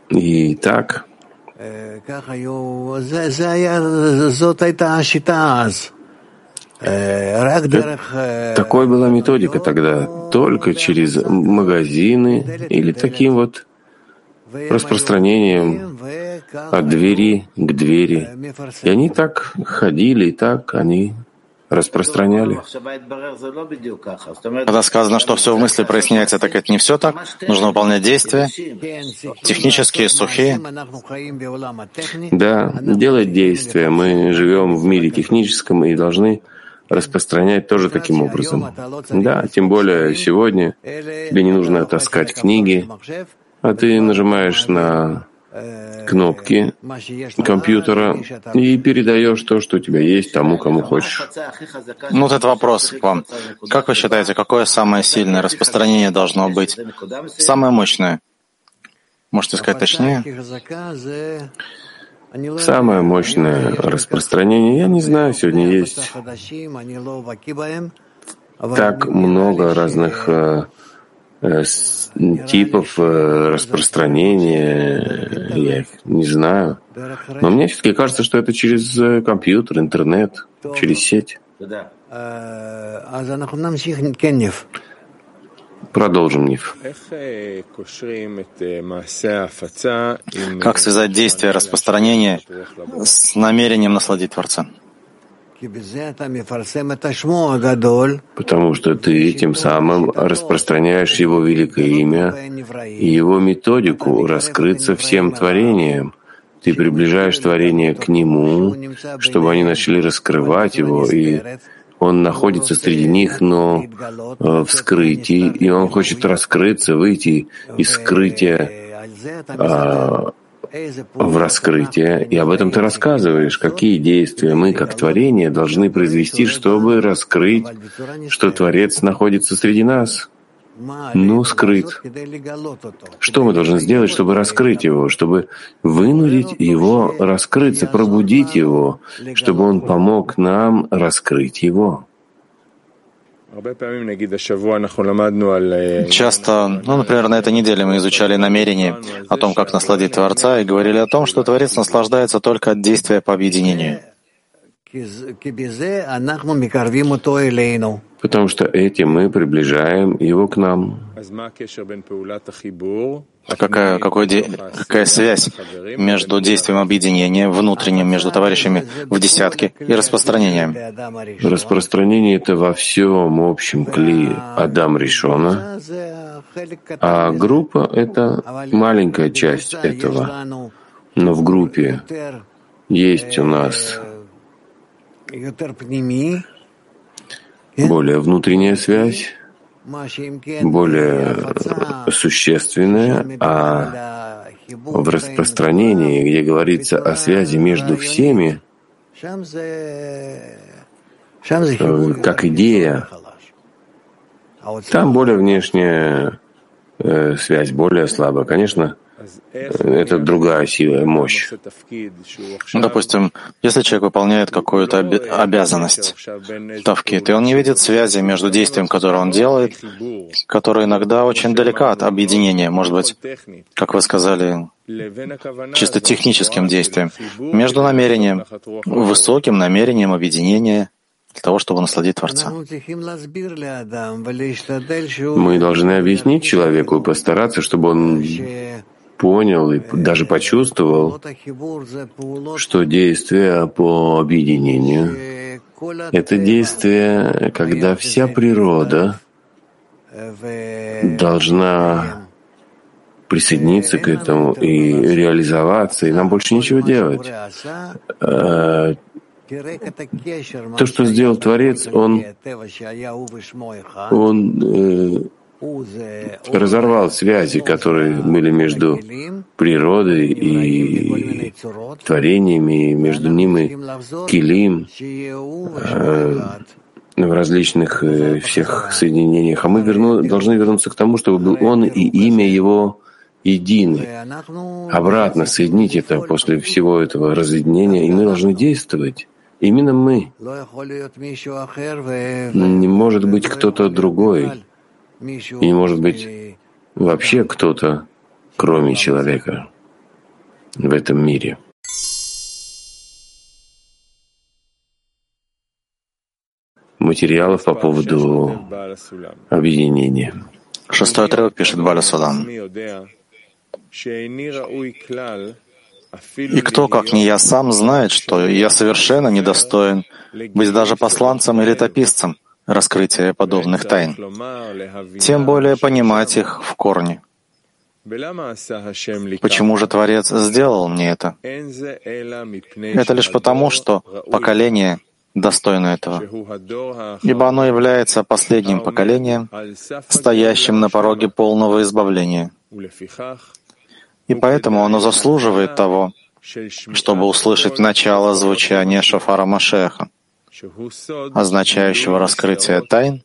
И так. Такой была методика тогда. Только через магазины или таким вот распространением от двери к двери. И они так ходили, и так они распространяли. Когда сказано, что все в мысли проясняется, так это не все так. Нужно выполнять действия, технические, сухие. Да, делать действия. Мы живем в мире техническом и должны распространять тоже таким образом. Да, тем более сегодня тебе не нужно таскать книги, а ты нажимаешь на кнопки компьютера и передаешь то, что у тебя есть, тому, кому хочешь. Ну, вот этот вопрос к вам. Как вы считаете, какое самое сильное распространение должно быть? Самое мощное? Можете сказать точнее? Самое мощное распространение, я не знаю, сегодня есть так много разных э, Э, типов э, распространения, я их не знаю. Но мне все-таки кажется, что это через э, компьютер, интернет, через сеть. Продолжим, Ниф. Как связать действие распространения с намерением насладить Творца? Потому что ты тем самым распространяешь его великое имя и его методику раскрыться всем творениям. Ты приближаешь творение к нему, чтобы они начали раскрывать его, и он находится среди них, но э, в скрытии, и он хочет раскрыться, выйти из скрытия а, в раскрытие, и об этом ты рассказываешь, какие действия мы, как творение, должны произвести, чтобы раскрыть, что Творец находится среди нас. Ну, скрыт. Что мы должны сделать, чтобы раскрыть его, чтобы вынудить его раскрыться, пробудить его, чтобы он помог нам раскрыть его? Часто, ну, например, на этой неделе мы изучали намерение о том, как насладить Творца, и говорили о том, что Творец наслаждается только от действия по объединению. Потому что этим мы приближаем его к нам. А какая, какой, какая связь между действием объединения, внутренним, между товарищами в десятке и распространением? Распространение — это во всем общем кли Адам Ришона, а группа — это маленькая часть этого. Но в группе есть у нас более внутренняя связь, более существенная, а в распространении, где говорится о связи между всеми, как идея, там более внешняя э, связь, более слабая. Конечно, это другая сила, мощь. Ну, допустим, если человек выполняет какую-то обязанность, тавкит, и он не видит связи между действием, которое он делает, которое иногда очень далека от объединения, может быть, как вы сказали, чисто техническим действием, между намерением, высоким намерением объединения для того, чтобы насладить Творца. Мы должны объяснить человеку и постараться, чтобы он понял и даже почувствовал, что действие по объединению — это действие, когда вся природа должна присоединиться к этому и реализоваться, и нам больше ничего делать. Э, то, что сделал Творец, он, он э, разорвал связи, которые были между природой и творениями, между ними килим э, в различных э, всех соединениях. А мы верну, должны вернуться к тому, чтобы был он и имя его едины. Обратно соединить это после всего этого разъединения, и мы должны действовать. Именно мы. Не может быть кто-то другой. И может быть вообще кто-то, кроме человека, в этом мире. Материалов по поводу объединения. Шестой отрывок пишет Баля Судан. И кто, как не я сам, знает, что я совершенно недостоин быть даже посланцем и летописцем раскрытия подобных тайн, тем более понимать их в корне. Почему же Творец сделал мне это? Это лишь потому, что поколение достойно этого, ибо оно является последним поколением, стоящим на пороге полного избавления. И поэтому оно заслуживает того, чтобы услышать начало звучания шафара Машеха, означающего раскрытие тайн,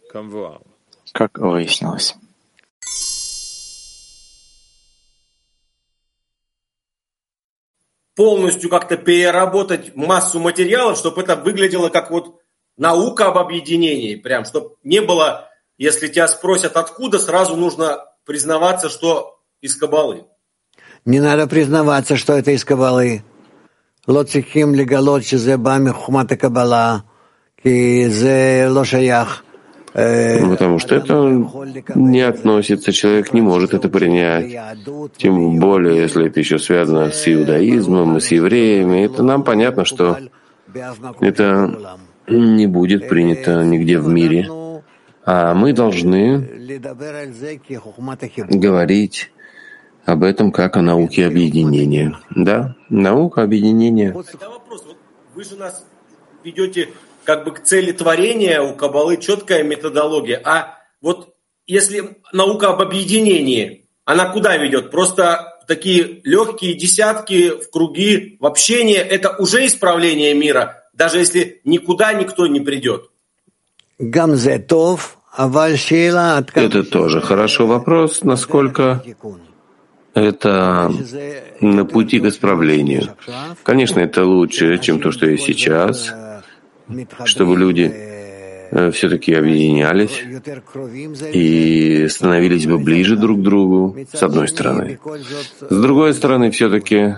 как выяснилось. полностью как-то переработать массу материалов, чтобы это выглядело как вот наука об объединении, прям, чтобы не было, если тебя спросят откуда, сразу нужно признаваться, что из Кабалы. Не надо признаваться, что это из Кабалы. Лоцихим легалочи зебами хумата Кабала. Потому что это не относится, человек не может это принять. Тем более, если это еще связано с иудаизмом и с евреями, это нам понятно, что это не будет принято нигде в мире. А мы должны говорить об этом как о науке объединения. Да, наука объединения. Вы же нас ведете как бы к цели творения у Кабалы четкая методология. А вот если наука об объединении, она куда ведет? Просто такие легкие десятки в круги, в общение, это уже исправление мира, даже если никуда никто не придет. Это тоже хорошо вопрос, насколько это на пути к исправлению. Конечно, это лучше, чем то, что есть сейчас, чтобы люди э, все-таки объединялись и становились бы ближе друг к другу, с одной стороны. С другой стороны, все-таки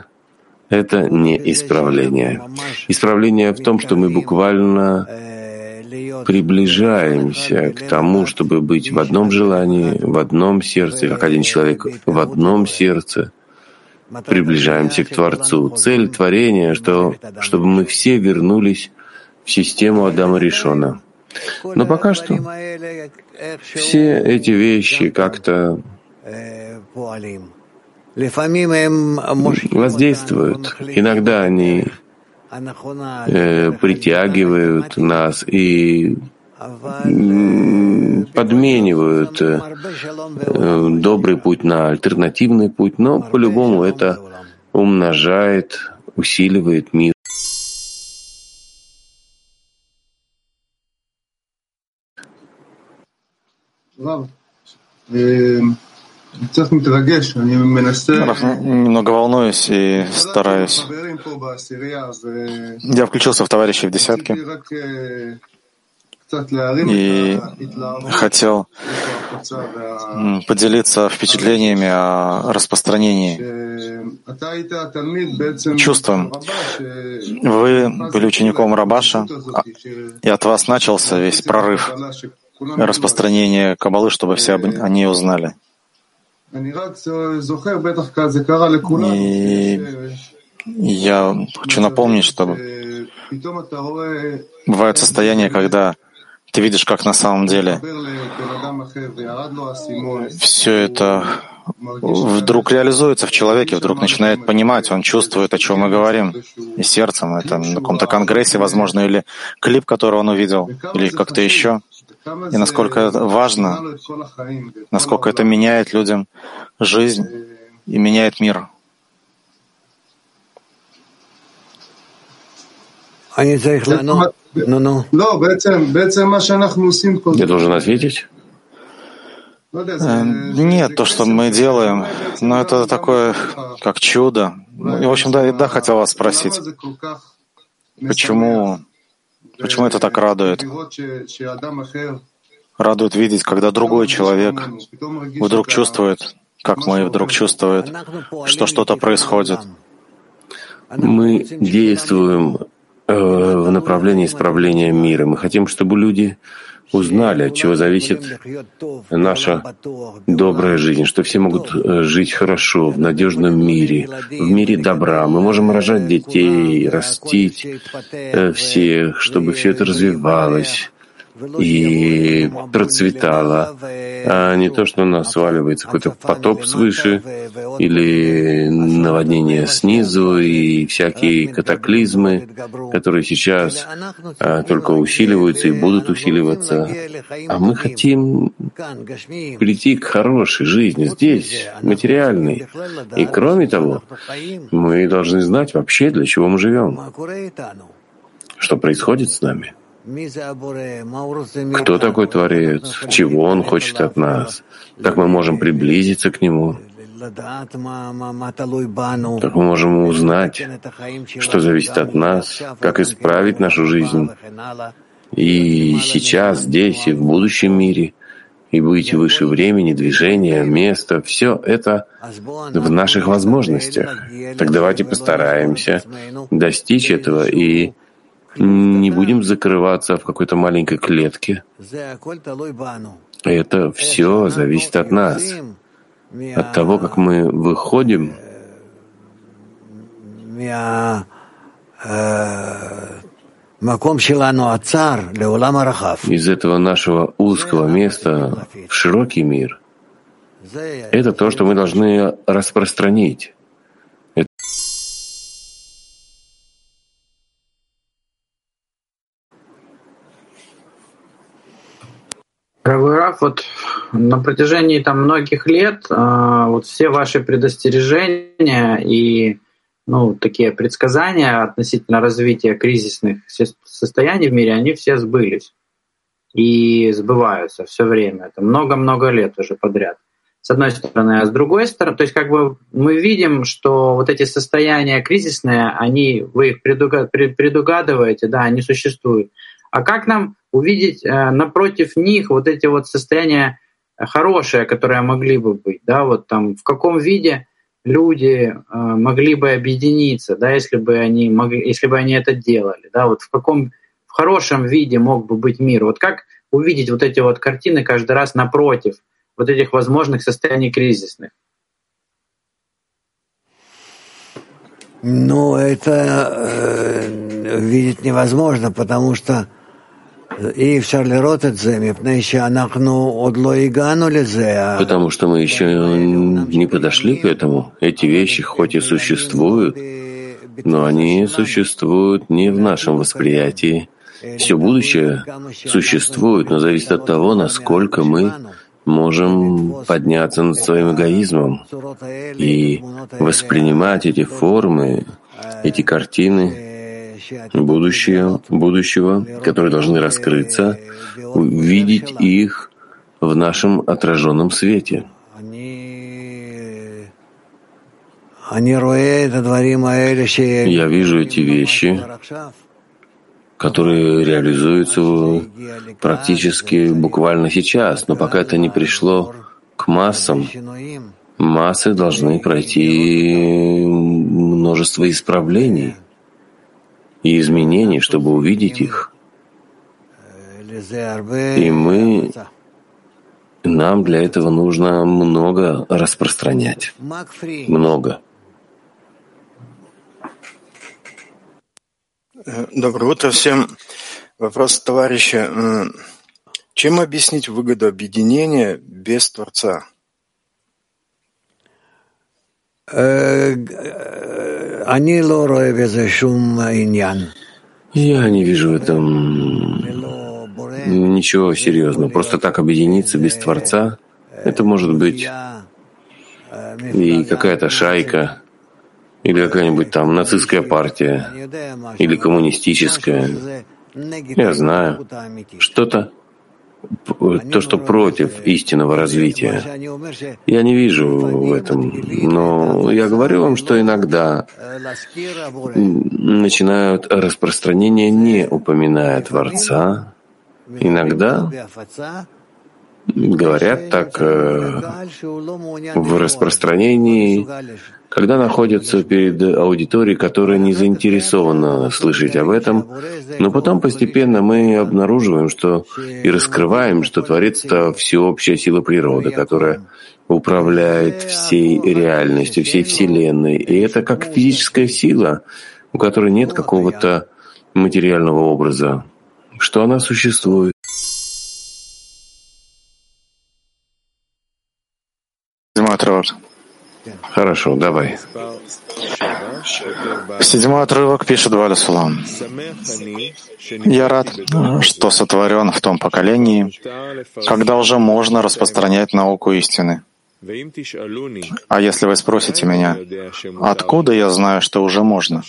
это не исправление. Исправление в том, что мы буквально приближаемся к тому, чтобы быть в одном желании, в одном сердце, как один человек в одном сердце. Приближаемся к Творцу. Цель творения, что, чтобы мы все вернулись систему Адама Ришона. Но пока что все эти вещи как-то воздействуют. Иногда они э, притягивают нас и подменивают э, добрый путь на альтернативный путь, но по-любому это умножает, усиливает мир. Немного волнуюсь и стараюсь. Я включился в товарищей в десятке. И хотел поделиться впечатлениями о распространении. Чувством. Вы были учеником Рабаша, и от вас начался весь прорыв распространение Кабалы, чтобы все о ней узнали. И я хочу напомнить, что бывают состояния, когда ты видишь, как на самом деле все это вдруг реализуется в человеке, вдруг начинает понимать, он чувствует, о чем мы говорим, и сердцем, это на каком-то конгрессе, возможно, или клип, который он увидел, или как-то еще и насколько это важно, насколько это меняет людям жизнь и меняет мир. Я должен ответить? Э, нет, то, что мы делаем, но это такое, как чудо. И, в общем, да, да, хотел вас спросить, почему Почему это так радует? Радует видеть, когда другой человек вдруг чувствует, как мы вдруг чувствуем, что что-то происходит. Мы действуем э, в направлении исправления мира. Мы хотим, чтобы люди узнали, от чего зависит наша добрая жизнь, что все могут э, жить хорошо, в надежном мире, в мире добра. Мы можем рожать детей, растить э, всех, чтобы все это развивалось и процветало, а не то, что на нас сваливается какой-то потоп свыше или наводнение снизу и всякие катаклизмы, которые сейчас а, только усиливаются и будут усиливаться. А мы хотим прийти к хорошей жизни здесь, материальной. И кроме того, мы должны знать вообще, для чего мы живем, что происходит с нами — кто такой Творец? Чего Он хочет от нас? Как мы можем приблизиться к Нему? Как мы можем узнать, что зависит от нас, как исправить нашу жизнь и сейчас, здесь, и в будущем мире, и быть выше времени, движения, места, все это в наших возможностях. Так давайте постараемся достичь этого и не будем закрываться в какой-то маленькой клетке. Это все зависит от нас, от того, как мы выходим. из этого нашего узкого места в широкий мир. Это то, что мы должны распространить. Дорогой Раф, вот на протяжении там многих лет э, вот все ваши предостережения и ну, такие предсказания относительно развития кризисных состояний в мире, они все сбылись и сбываются все время. Это много-много лет уже подряд. С одной стороны, а с другой стороны, то есть как бы мы видим, что вот эти состояния кризисные, они, вы их предугадываете, да, они существуют. А как нам увидеть э, напротив них вот эти вот состояния хорошие, которые могли бы быть, да, вот там в каком виде люди э, могли бы объединиться, да, если бы они могли, если бы они это делали, да, вот в каком в хорошем виде мог бы быть мир. Вот как увидеть вот эти вот картины каждый раз напротив вот этих возможных состояний кризисных? Ну, это э, видеть невозможно, потому что Потому что мы еще не подошли к этому. Эти вещи хоть и существуют, но они существуют не в нашем восприятии. Все будущее существует, но зависит от того, насколько мы можем подняться над своим эгоизмом и воспринимать эти формы, эти картины будущее, будущего, которые должны раскрыться, видеть их в нашем отраженном свете. Я вижу эти вещи, которые реализуются практически буквально сейчас, но пока это не пришло к массам, массы должны пройти множество исправлений и изменений, чтобы увидеть их. И мы, нам для этого нужно много распространять. Много. Доброе утро всем. Вопрос товарища. Чем объяснить выгоду объединения без Творца? Я не вижу в этом ничего серьезного. Просто так объединиться без Творца, это может быть и какая-то шайка, или какая-нибудь там нацистская партия, или коммунистическая. Я знаю. Что-то то, что против истинного развития. Я не вижу в этом, но я говорю вам, что иногда начинают распространение, не упоминая Творца, иногда говорят так э, в распространении, когда находятся перед аудиторией, которая не заинтересована слышать об этом, но потом постепенно мы обнаруживаем, что и раскрываем, что это всеобщая сила природы, которая управляет всей реальностью, всей Вселенной. И это как физическая сила, у которой нет какого-то материального образа, что она существует. Хорошо, давай. Седьмой отрывок пишет Валя Сулам. Я рад, что сотворен в том поколении, когда уже можно распространять науку истины. А если вы спросите меня, откуда я знаю, что уже можно,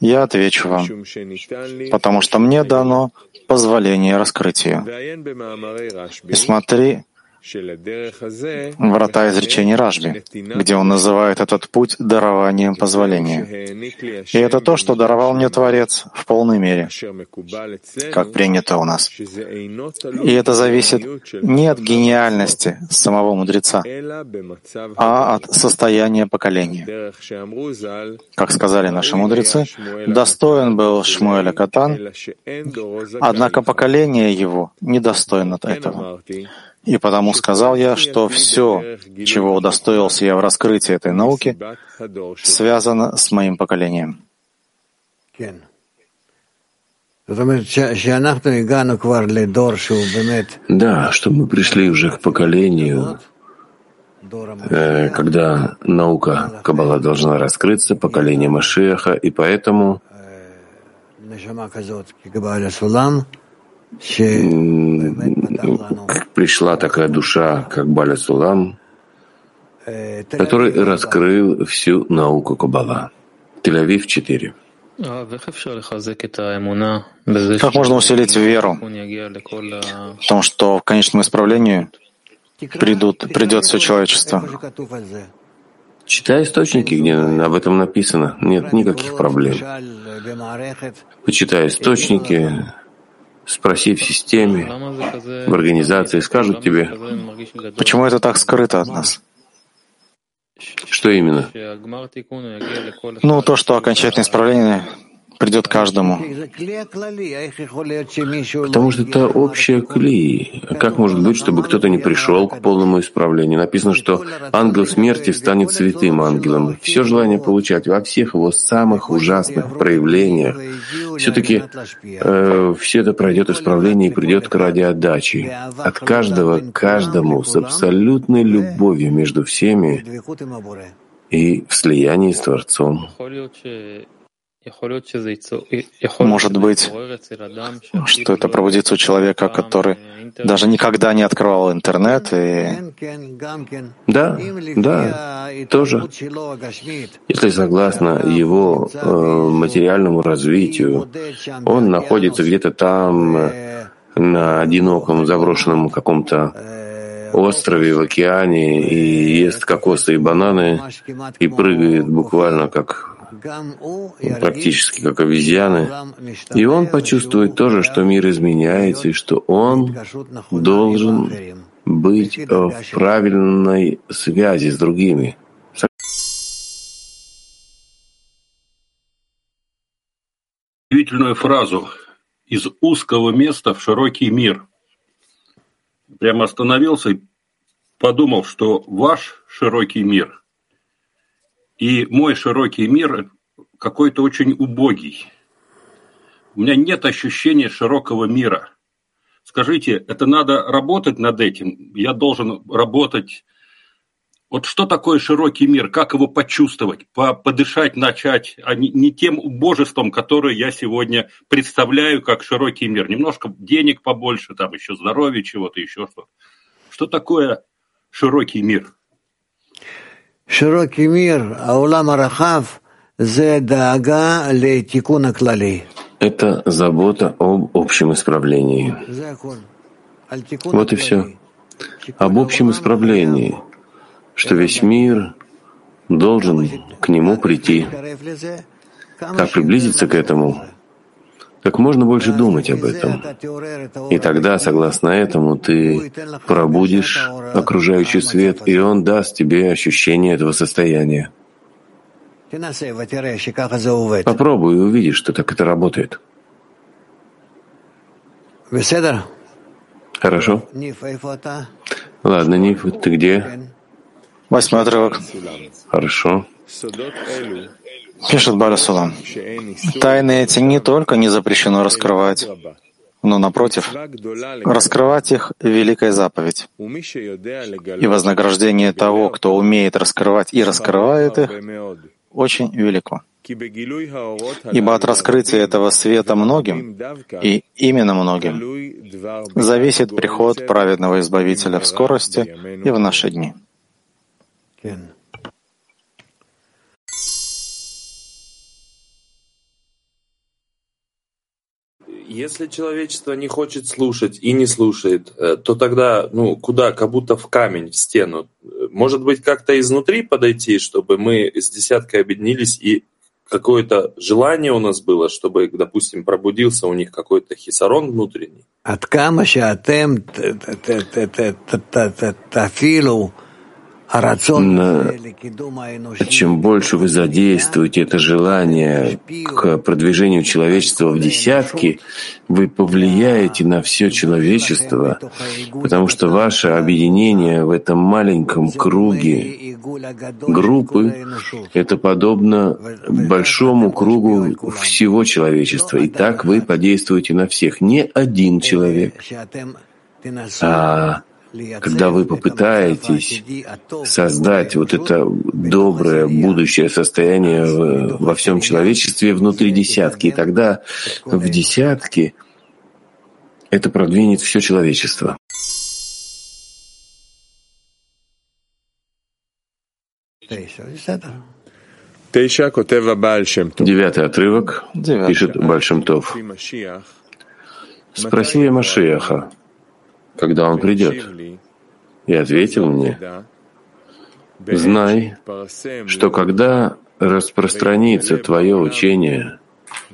я отвечу вам, потому что мне дано позволение раскрыть ее. И смотри врата изречений Ражби, где он называет этот путь дарованием позволения. И это то, что даровал мне Творец в полной мере, как принято у нас. И это зависит не от гениальности самого мудреца, а от состояния поколения. Как сказали наши мудрецы, достоин был Шмуэля Катан, однако поколение его недостойно этого. И потому сказал я, что все, чего удостоился я в раскрытии этой науки, связано с моим поколением. Да, что мы пришли уже к поколению, э, когда наука Каббала должна раскрыться, поколение Машеха, и поэтому пришла такая душа, как Баля Сулам, который раскрыл всю науку Каббала. Тель-Авив 4. Как можно усилить веру в том, что в конечном исправлении придут, придет все человечество? Читай источники, где об этом написано. Нет никаких проблем. Почитай источники, Спроси в системе, в организации, скажут тебе. Почему это так скрыто от нас? Что именно? Ну, то, что окончательное исправление придет каждому. Потому что это общая клей. Как может быть, чтобы кто-то не пришел к полному исправлению? Написано, что ангел смерти станет святым ангелом. Все желание получать во всех его самых ужасных проявлениях. Все-таки э, все это пройдет исправление и придет к ради отдачи. От каждого к каждому с абсолютной любовью между всеми и в слиянии с Творцом. Может быть, что это пробудится у человека, который даже никогда не открывал интернет. И... Да, да, тоже. Если согласно его э, материальному развитию, он находится где-то там, э, на одиноком заброшенном каком-то острове в океане и ест кокосы и бананы и прыгает буквально как практически как обезьяны, и он почувствует тоже, что мир изменяется, и что он должен быть в правильной связи с другими. Удивительную фразу «из узкого места в широкий мир». Прямо остановился и подумал, что ваш широкий мир и мой широкий мир какой-то очень убогий. У меня нет ощущения широкого мира. Скажите, это надо работать над этим? Я должен работать... Вот что такое широкий мир? Как его почувствовать? Подышать начать, а не, не тем убожеством, которое я сегодня представляю как широкий мир. Немножко денег побольше, там еще здоровья чего-то, еще что-то. Что такое широкий мир? Широкий мир, аулам арахав, это забота об общем исправлении. Вот и все. Об общем исправлении, что весь мир должен к нему прийти. Как приблизиться к этому? Как можно больше думать об этом. И тогда, согласно этому, ты пробудишь окружающий свет, и он даст тебе ощущение этого состояния. Попробуй и увидишь, что так это работает. Хорошо? Ладно, Ниф, ты где? Восьмой отрывок. Хорошо. Пишет Баля Тайны эти не только не запрещено раскрывать, но, напротив, раскрывать их — великая заповедь. И вознаграждение того, кто умеет раскрывать и раскрывает их, очень велико. Ибо от раскрытия этого света многим, и именно многим, зависит приход праведного Избавителя в скорости и в наши дни. Если человечество не хочет слушать и не слушает, э, то тогда, ну, куда? Как будто в камень, в стену. Может быть, как-то изнутри подойти, чтобы мы с десяткой объединились и какое-то желание у нас было, чтобы, допустим, пробудился у них какой-то хисарон внутренний. От камаша атем тафилу но чем больше вы задействуете это желание к продвижению человечества в десятки, вы повлияете на все человечество, потому что ваше объединение в этом маленьком круге группы — это подобно большому кругу всего человечества. И так вы подействуете на всех. Не один человек, а когда вы попытаетесь создать вот это доброе будущее состояние во всем человечестве внутри десятки, и тогда в десятке это продвинет все человечество. Девятый отрывок пишет Бальшемтов. Спроси я Машиаха, когда он придет. И ответил мне, знай, что когда распространится твое учение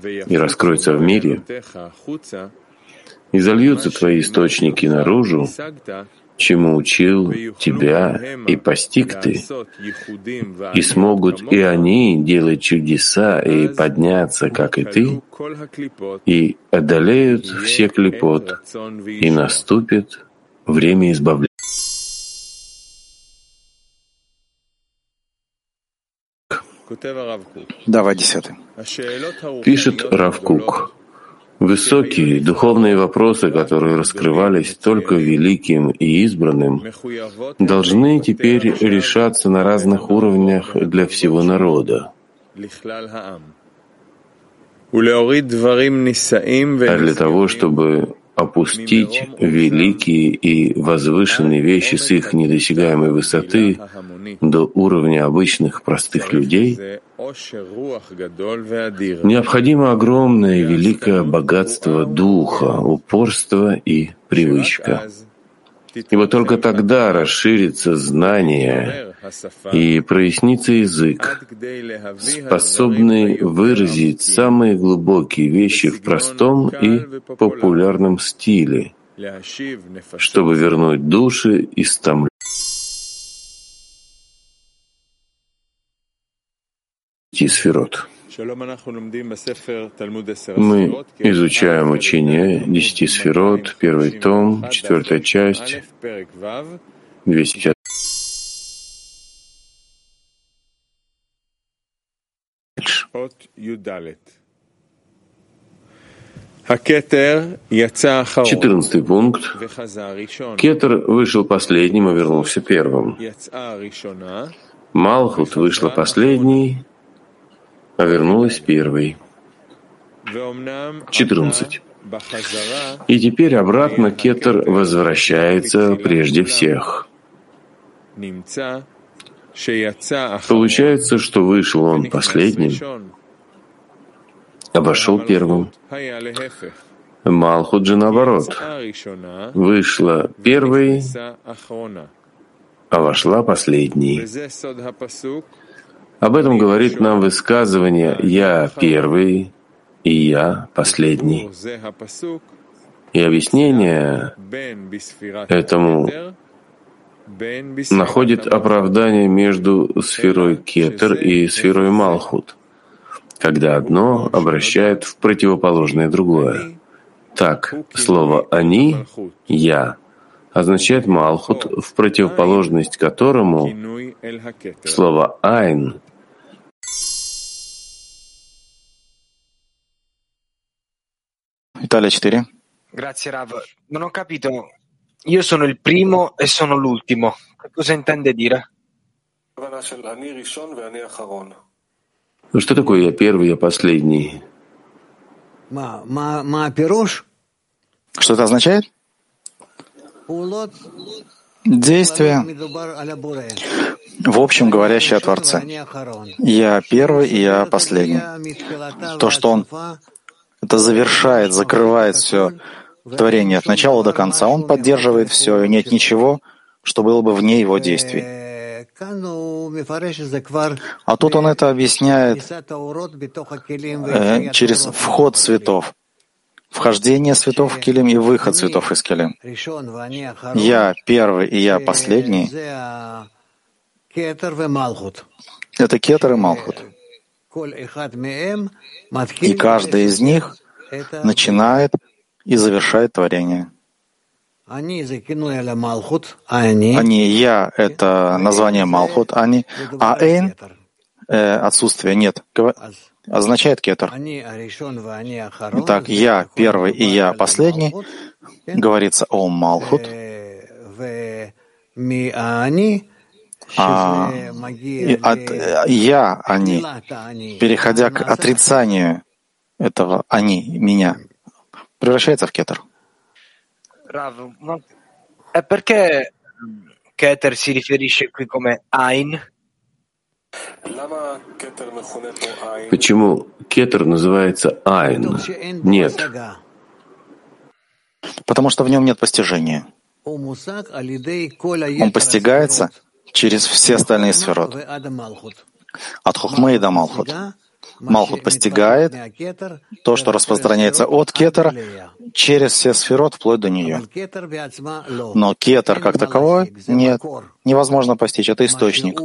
и раскроется в мире, и зальются твои источники наружу, чему учил тебя и постиг ты, и смогут и они делать чудеса и подняться, как и ты, и одолеют все клепот, и наступит время избавления. Давай десятый. Пишет Равкук. Высокие духовные вопросы, которые раскрывались только великим и избранным, должны теперь решаться на разных уровнях для всего народа. А для того, чтобы опустить великие и возвышенные вещи с их недосягаемой высоты до уровня обычных простых людей, необходимо огромное великое богатство духа, упорство и привычка. И вот только тогда расширится знание и прояснится язык, способный выразить самые глубокие вещи в простом и популярном стиле, чтобы вернуть души истомленные. сферот. Мы изучаем учение десяти сферот, первый том, четвертая часть, 250. Четырнадцатый пункт. Кетер вышел последним и вернулся первым. Малхут вышла последней, а вернулась первой. 14. И теперь обратно Кетер возвращается прежде всех. Получается, что вышел он последним, обошел первым. Малхут же наоборот. Вышла первой, а вошла последней. Об этом говорит нам высказывание «Я первый, и я последний. И объяснение этому находит оправдание между сферой Кетер и сферой Малхут, когда одно обращает в противоположное другое. Так, слово «они» — «я» означает Малхут, в противоположность которому слово «айн» Italia 4. Grazie Rav. Non ho capito. Io sono il primo e sono l'ultimo. Che cosa intende dire? Что такое я первый, я последний? Что это означает? Действие, в общем, говорящее о Творце. Я первый и я последний. То, что он это завершает, закрывает все творение от начала до конца. Он поддерживает все, и нет ничего, что было бы вне его действий. А тут он это объясняет э, через вход цветов, вхождение цветов в килим и выход цветов из килим. Я первый и я последний — это кетер и малхут. И каждый из них начинает и завершает творение. Они, я — это название Малхут, они, а Эйн э, — отсутствие, нет, означает кетер. Итак, я первый и я последний, говорится о Малхут, а, и от я они, переходя к отрицанию этого они, меня, превращается в кетер. E perché Keter si riferisce qui come Ein? Почему кетер называется Айн? Нет. Потому что в нем нет постижения. Он постигается через все остальные сферот. От Хухмы до Малхут. Малхут постигает то, что распространяется от кетера через все сферот вплоть до нее. Но кетер как таковой нет, невозможно постичь, это источник.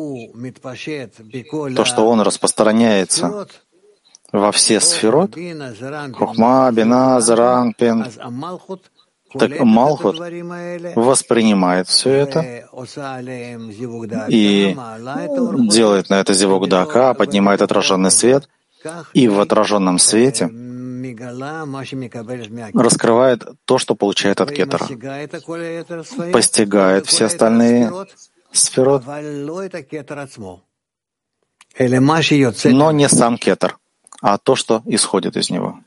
То, что он распространяется во все сферот, Хухма, Бина, Заран, Пен, так Малхут воспринимает все это и делает на это зивук дака, поднимает отраженный свет, и в отраженном свете раскрывает то, что получает от кетера, постигает все остальные сферот, но не сам кетер, а то, что исходит из него.